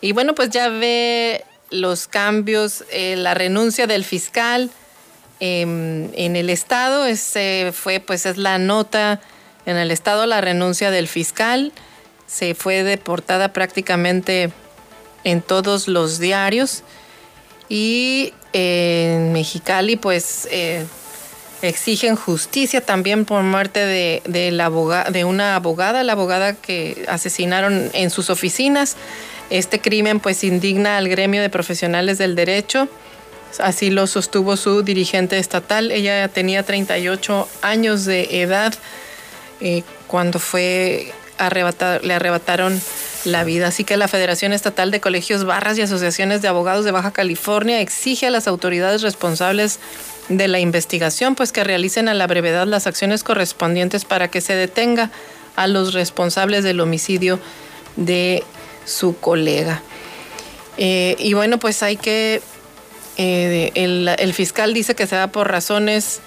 Y bueno, pues ya ve los cambios, eh, la renuncia del fiscal em, en el estado. Ese fue, pues es la nota en el estado, la renuncia del fiscal se fue deportada prácticamente en todos los diarios y en Mexicali pues eh, exigen justicia también por muerte de, de, la de una abogada, la abogada que asesinaron en sus oficinas. Este crimen pues indigna al gremio de profesionales del derecho. Así lo sostuvo su dirigente estatal. Ella tenía 38 años de edad eh, cuando fue le arrebataron la vida. Así que la Federación Estatal de Colegios Barras y Asociaciones de Abogados de Baja California exige a las autoridades responsables de la investigación pues que realicen a la brevedad las acciones correspondientes para que se detenga a los responsables del homicidio de su colega. Eh, y bueno, pues hay que, eh, el, fiscal dice que se va por razones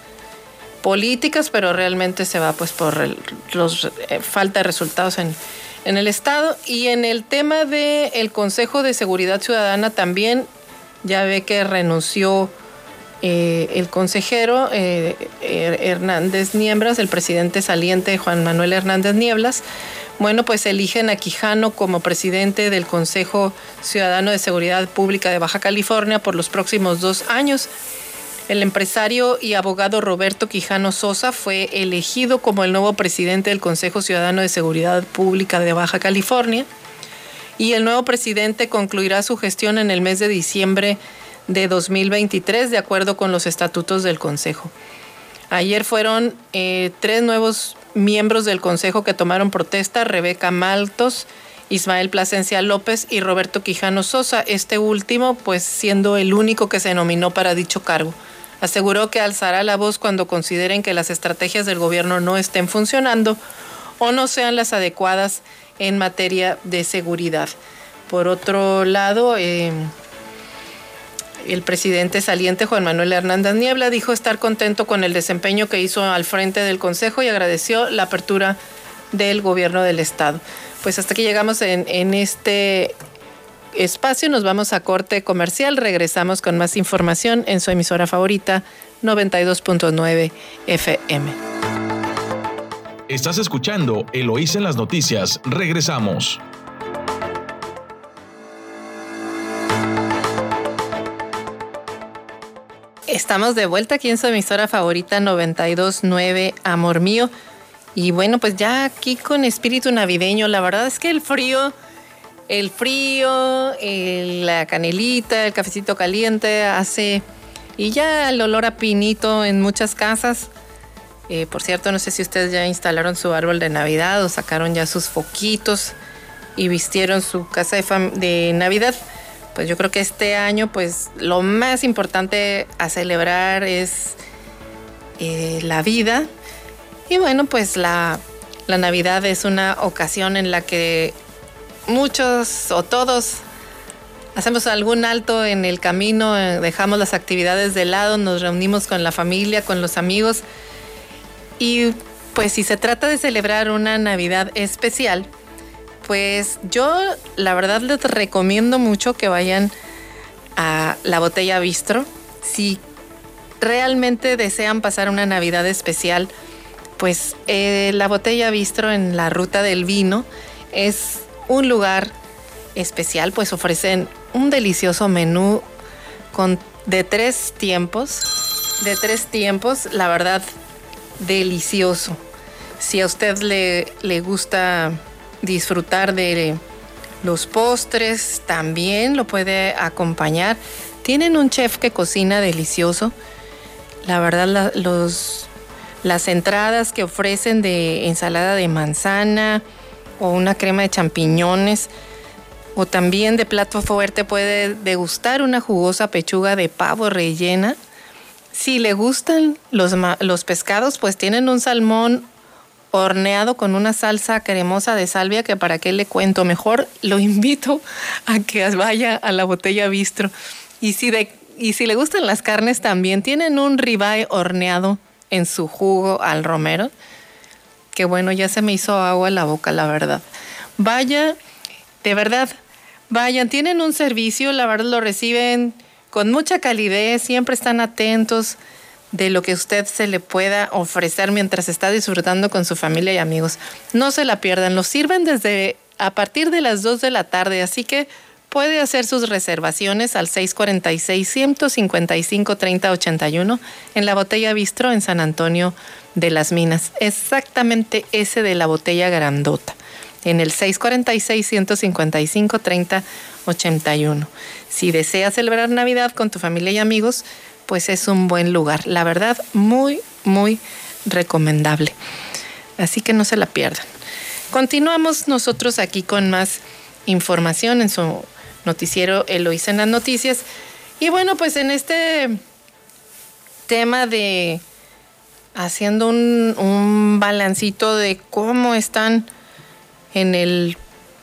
políticas, pero realmente se va pues por los, eh, falta de resultados en, en el Estado. Y en el tema del el Consejo de Seguridad Ciudadana también ya ve que renunció el consejero Hernández Nieblas, el presidente saliente Juan Manuel Hernández Nieblas, bueno, pues eligen a Quijano como presidente del Consejo Ciudadano de Seguridad Pública de Baja California por los próximos dos años. El empresario y abogado Roberto Quijano Sosa fue elegido como el nuevo presidente del Consejo Ciudadano de Seguridad Pública de Baja California y el nuevo presidente concluirá su gestión en el mes de diciembre de 2023 de acuerdo con los estatutos del Consejo. Ayer fueron eh, tres nuevos miembros del Consejo que tomaron protesta, Rebeca Maltos, Ismael Plasencia López y Roberto Quijano Sosa, este último pues siendo el único que se nominó para dicho cargo. Aseguró que alzará la voz cuando consideren que las estrategias del gobierno no estén funcionando o no sean las adecuadas en materia de seguridad. Por otro lado, eh, el presidente saliente Juan Manuel Hernández Niebla dijo estar contento con el desempeño que hizo al frente del Consejo y agradeció la apertura del gobierno del Estado. Pues hasta que llegamos en, en este espacio, nos vamos a corte comercial, regresamos con más información en su emisora favorita 92.9 FM. Estás escuchando Eloís en las noticias, regresamos. Estamos de vuelta aquí en su emisora favorita 929 Amor Mío. Y bueno, pues ya aquí con espíritu navideño, la verdad es que el frío, el frío, la canelita, el cafecito caliente hace... Y ya el olor a pinito en muchas casas. Eh, por cierto, no sé si ustedes ya instalaron su árbol de Navidad o sacaron ya sus foquitos y vistieron su casa de, de Navidad pues yo creo que este año pues lo más importante a celebrar es eh, la vida. Y bueno, pues la, la Navidad es una ocasión en la que muchos o todos hacemos algún alto en el camino, eh, dejamos las actividades de lado, nos reunimos con la familia, con los amigos. Y pues si se trata de celebrar una Navidad especial, pues yo la verdad les recomiendo mucho que vayan a la botella Bistro. Si realmente desean pasar una Navidad especial, pues eh, la botella Bistro en la ruta del vino es un lugar especial, pues ofrecen un delicioso menú con de tres tiempos, de tres tiempos, la verdad delicioso. Si a usted le, le gusta disfrutar de los postres, también lo puede acompañar. Tienen un chef que cocina delicioso. La verdad, los, las entradas que ofrecen de ensalada de manzana o una crema de champiñones o también de plato fuerte puede degustar una jugosa pechuga de pavo rellena. Si le gustan los, los pescados, pues tienen un salmón horneado con una salsa cremosa de salvia que para qué le cuento. Mejor lo invito a que vaya a la botella bistro. Y si de y si le gustan las carnes también tienen un ribeye horneado en su jugo al romero que bueno ya se me hizo agua en la boca la verdad. Vaya de verdad vayan tienen un servicio la verdad lo reciben con mucha calidez siempre están atentos de lo que usted se le pueda ofrecer mientras está disfrutando con su familia y amigos. No se la pierdan, los sirven desde a partir de las 2 de la tarde, así que puede hacer sus reservaciones al 646-155-3081 en la botella Bistro en San Antonio de las Minas. Exactamente ese de la botella grandota. En el 646-155-3081. Si desea celebrar Navidad con tu familia y amigos, pues es un buen lugar. La verdad, muy, muy recomendable. Así que no se la pierdan. Continuamos nosotros aquí con más información en su noticiero Eloísa en las noticias. Y bueno, pues en este tema de haciendo un, un balancito de cómo están en el,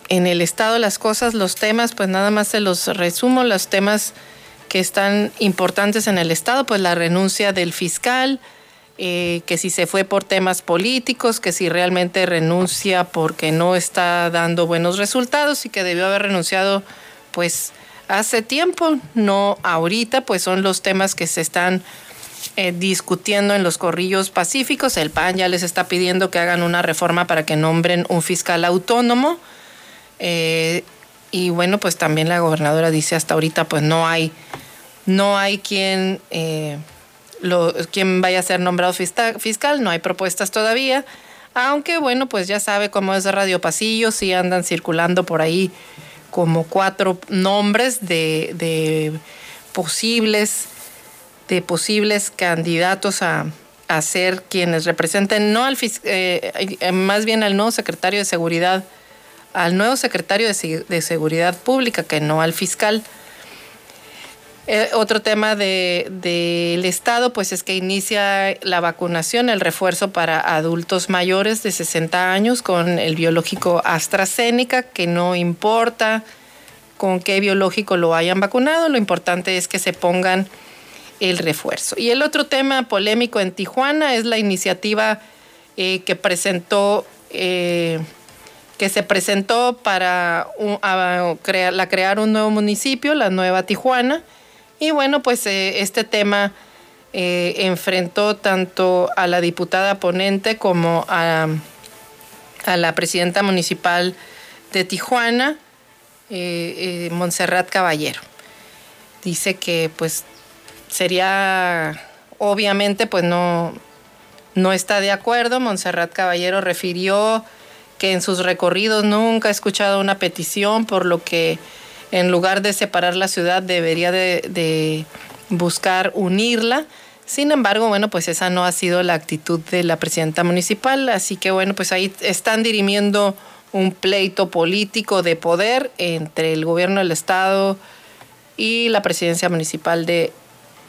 en el estado las cosas, los temas, pues nada más se los resumo, los temas que están importantes en el estado, pues la renuncia del fiscal, eh, que si se fue por temas políticos, que si realmente renuncia porque no está dando buenos resultados y que debió haber renunciado pues hace tiempo, no ahorita, pues son los temas que se están eh, discutiendo en los corrillos pacíficos. El PAN ya les está pidiendo que hagan una reforma para que nombren un fiscal autónomo. Eh, y bueno, pues también la gobernadora dice hasta ahorita pues no hay, no hay quien, eh, quien vaya a ser nombrado fiscal, no hay propuestas todavía. Aunque bueno, pues ya sabe cómo es Radio Pasillo, sí andan circulando por ahí como cuatro nombres de, de posibles de posibles candidatos a, a ser quienes representen, no al eh, eh, más bien al nuevo secretario de Seguridad, al nuevo secretario de, Seguridad Pública, que no al fiscal. Eh, otro tema del de, Estado, pues es que inicia la vacunación, el refuerzo para adultos mayores de 60 años con el biológico AstraZeneca, que no importa con qué biológico lo hayan vacunado, lo importante es que se pongan el refuerzo. Y el otro tema polémico en Tijuana es la iniciativa eh, que presentó, eh, que se presentó para crear, la crear un nuevo municipio, la Nueva Tijuana. Y bueno, pues eh, este tema enfrentó tanto a la diputada ponente como a, a la presidenta municipal de Tijuana, Montserrat Caballero. Dice que pues sería, obviamente, pues no, no está de acuerdo. Montserrat Caballero refirió que en sus recorridos nunca ha escuchado una petición, por lo que en lugar de separar la ciudad debería de, buscar unirla. Sin embargo, bueno, pues esa no ha sido la actitud de la presidenta municipal, así que bueno, pues ahí están dirimiendo un pleito político de poder entre el gobierno del estado y la presidencia municipal de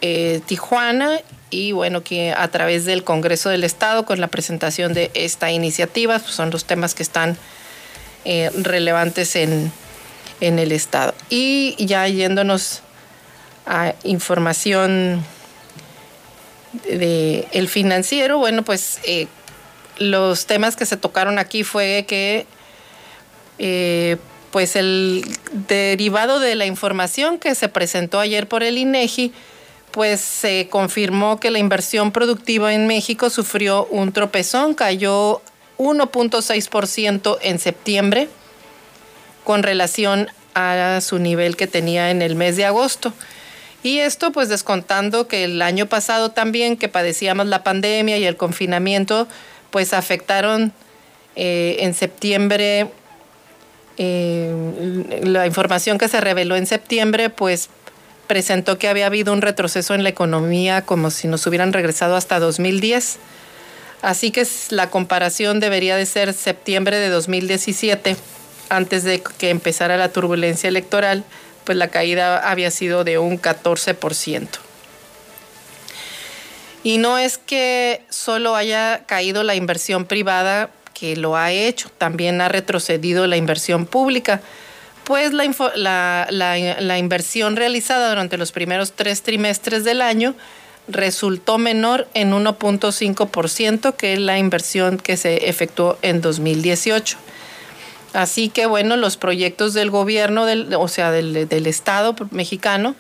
eh, Tijuana y bueno, que a través del Congreso del Estado con la presentación de esta iniciativa, pues son los temas que están eh, relevantes en, el Estado. Y ya yéndonos a información de financiero, bueno, pues eh, los temas que se tocaron aquí fue que pues el derivado de la información que se presentó ayer por el INEGI, pues se confirmó que la inversión productiva en México sufrió un tropezón, cayó 1.6% en septiembre con relación a su nivel que tenía en el mes de agosto. Y esto pues descontando que el año pasado también que padecíamos la pandemia y el confinamiento pues afectaron eh, en septiembre eh, la información que se reveló en septiembre pues presentó que había habido un retroceso en la economía como si nos hubieran regresado hasta 2010. Así que la comparación debería de ser septiembre de 2017, antes de que empezara la turbulencia electoral, pues la caída había sido de un 14%. Y no es que solo haya caído la inversión privada, que lo ha hecho, también ha retrocedido la inversión pública pues la, la, inversión realizada durante los primeros tres trimestres del año resultó menor en 1.5% que la inversión que se efectuó en 2018. Así que bueno, los proyectos del gobierno, del, o sea, del, del Estado mexicano,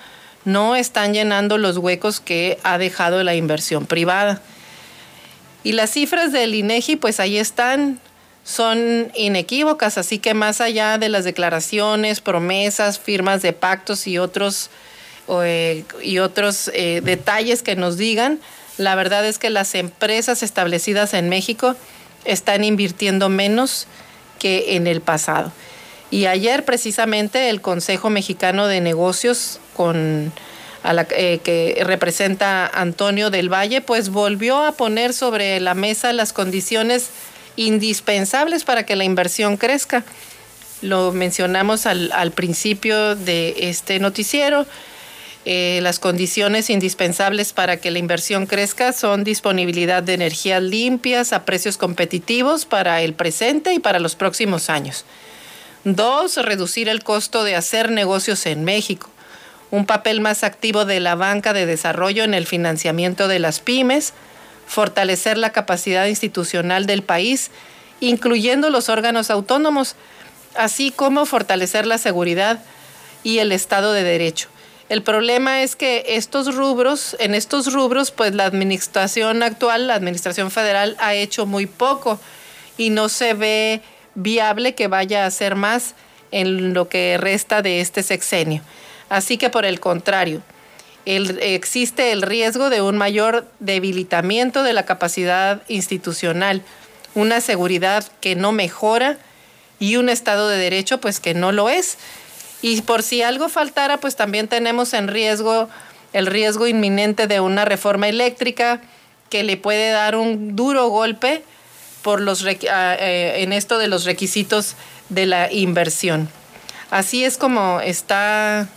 no están llenando los huecos que ha dejado la inversión privada. Y las cifras del INEGI, pues ahí están, son inequívocas, así que más allá de las declaraciones, promesas, firmas de pactos y otros, eh, y otros eh, detalles que nos digan, la verdad es que las empresas establecidas en México están invirtiendo menos que en el pasado. Y ayer precisamente el Consejo Mexicano de Negocios con eh, que representa Antonio del Valle, pues volvió a poner sobre la mesa las condiciones indispensables para que la inversión crezca. lo mencionamos al, principio de este noticiero. Eh, las condiciones indispensables para que la inversión crezca son disponibilidad de energías limpias a precios competitivos para el presente y para los próximos años. Dos, reducir el costo de hacer negocios en México. Un papel más activo de la banca de desarrollo en el financiamiento de las pymes. Fortalecer la capacidad institucional del país, incluyendo los órganos autónomos, así como fortalecer la seguridad y el Estado de Derecho. El problema es que estos rubros, en estos rubros, pues la administración actual, la administración federal, ha hecho muy poco y no se ve viable que vaya a hacer más en lo que resta de este sexenio. Así que por el contrario, existe el riesgo de un mayor debilitamiento de la capacidad institucional, una seguridad que no mejora y un Estado de Derecho pues que no lo es. Y por si algo faltara, pues también tenemos en riesgo el riesgo inminente de una reforma eléctrica que le puede dar un duro golpe por los, eh, en esto de los requisitos de la inversión. Así es como está,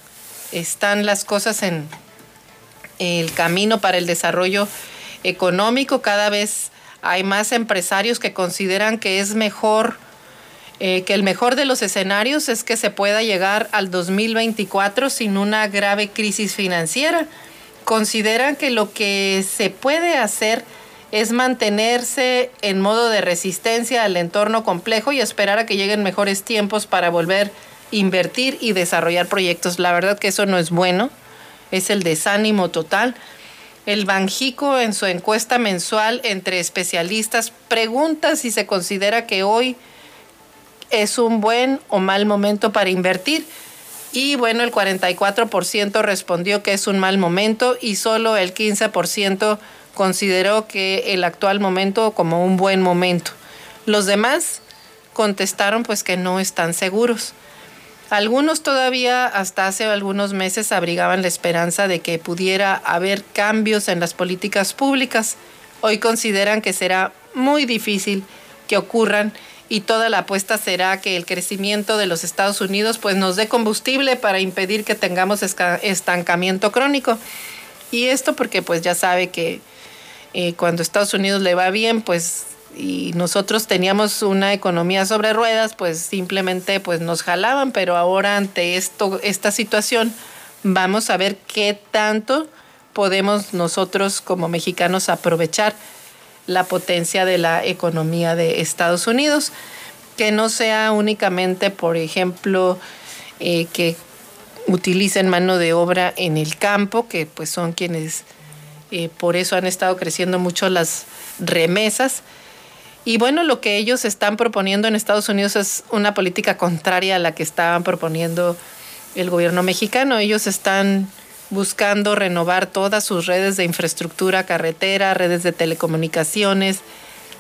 están las cosas en el camino para el desarrollo económico. Cada vez hay más empresarios que consideran que es mejor eh, que el mejor de los escenarios es que se pueda llegar al 2024 sin una grave crisis financiera. Consideran que lo que se puede hacer es mantenerse en modo de resistencia al entorno complejo y esperar a que lleguen mejores tiempos para volver a invertir y desarrollar proyectos. La verdad que eso no es bueno, es el desánimo total. El Banjico en su encuesta mensual entre especialistas pregunta si se considera que hoy es un buen o mal momento para invertir. Y bueno, el 44% respondió que es un mal momento y solo el 15% consideró que el actual momento como un buen momento. Los demás contestaron pues que no están seguros. Algunos todavía hasta hace algunos meses abrigaban la esperanza de que pudiera haber cambios en las políticas públicas. Hoy consideran que será muy difícil que ocurran y toda la apuesta será que el crecimiento de los Estados Unidos pues nos dé combustible para impedir que tengamos estancamiento crónico. Y esto porque pues ya sabe que eh, cuando Estados Unidos le va bien pues y nosotros teníamos una economía sobre ruedas pues simplemente pues nos jalaban, pero ahora ante esto, esta situación vamos a ver qué tanto podemos nosotros como mexicanos aprovechar la potencia de la economía de Estados Unidos, que no sea únicamente, por ejemplo, eh, que utilicen mano de obra en el campo, que pues son quienes eh, por eso han estado creciendo mucho las remesas. Y bueno, lo que ellos están proponiendo en Estados Unidos es una política contraria a la que estaban proponiendo el gobierno mexicano. Ellos están buscando renovar todas sus redes de infraestructura carretera, redes de telecomunicaciones,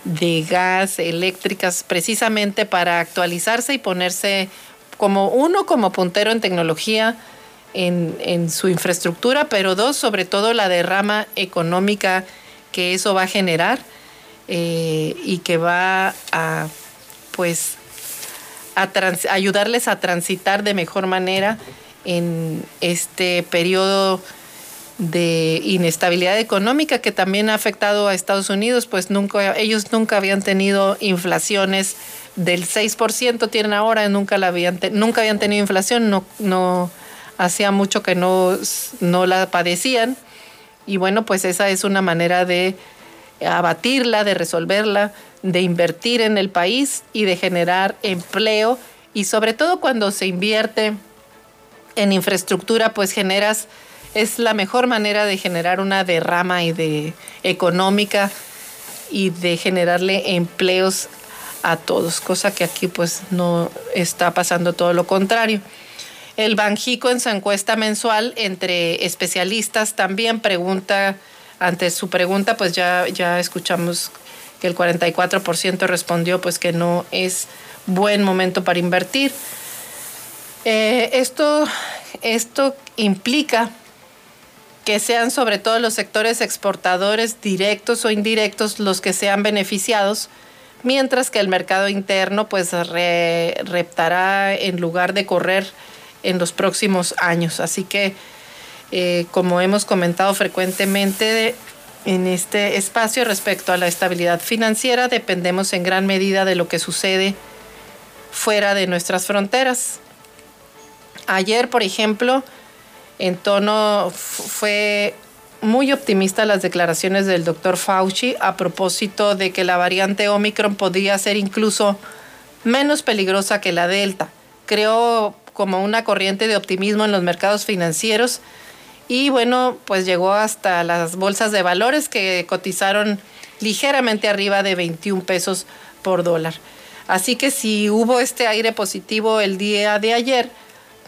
de gas, eléctricas, precisamente para actualizarse y ponerse como uno, como puntero en tecnología en, su infraestructura, pero dos, sobre todo la derrama económica que eso va a generar eh, y que va a, pues, a ayudarles a transitar de mejor manera en este periodo de inestabilidad económica que también ha afectado a Estados Unidos, pues nunca, ellos nunca habían tenido inflaciones del 6%, tienen ahora, nunca, la habían, nunca habían tenido inflación, no, no hacía mucho que no, no la padecían. Y bueno, pues esa es una manera de abatirla, de resolverla, de invertir en el país y de generar empleo. Y sobre todo cuando se invierte en infraestructura pues generas, es la mejor manera de generar una derrama y de económica y de generarle empleos a todos, cosa que aquí pues no está pasando todo lo contrario. El Banjico en su encuesta mensual entre especialistas también pregunta, ante su pregunta pues ya, ya escuchamos que el 44% respondió pues que no es buen momento para invertir. Eh, esto, esto implica que sean sobre todo los sectores exportadores directos o indirectos los que sean beneficiados, mientras que el mercado interno pues reptará en lugar de correr en los próximos años. Así que, eh, como hemos comentado frecuentemente en este espacio respecto a la estabilidad financiera, dependemos en gran medida de lo que sucede fuera de nuestras fronteras. Ayer, por ejemplo, en tono fue muy optimista las declaraciones del doctor Fauci a propósito de que la variante Omicron podría ser incluso menos peligrosa que la Delta. Creó como una corriente de optimismo en los mercados financieros y bueno, pues llegó hasta las bolsas de valores que cotizaron ligeramente arriba de 21 pesos por dólar. Así que si hubo este aire positivo el día de ayer,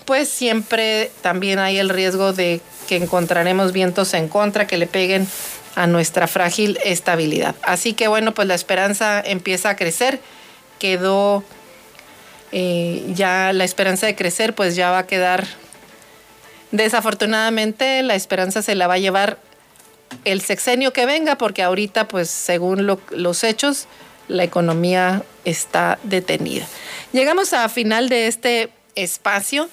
pues siempre también hay el riesgo de que encontraremos vientos en contra que le peguen a nuestra frágil estabilidad. Así que bueno, pues la esperanza empieza a crecer. Quedó eh, ya la esperanza de crecer, pues ya va a quedar. Desafortunadamente, la esperanza se la va a llevar el sexenio que venga, porque ahorita, pues según los hechos, la economía está detenida. Llegamos a final de este espacio.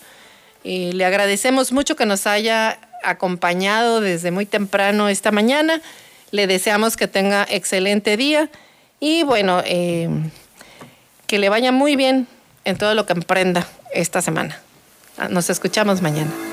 y le agradecemos mucho que nos haya acompañado desde muy temprano esta mañana. Le deseamos que tenga excelente día y bueno, eh, que le vaya muy bien en todo lo que emprenda esta semana. Nos escuchamos mañana.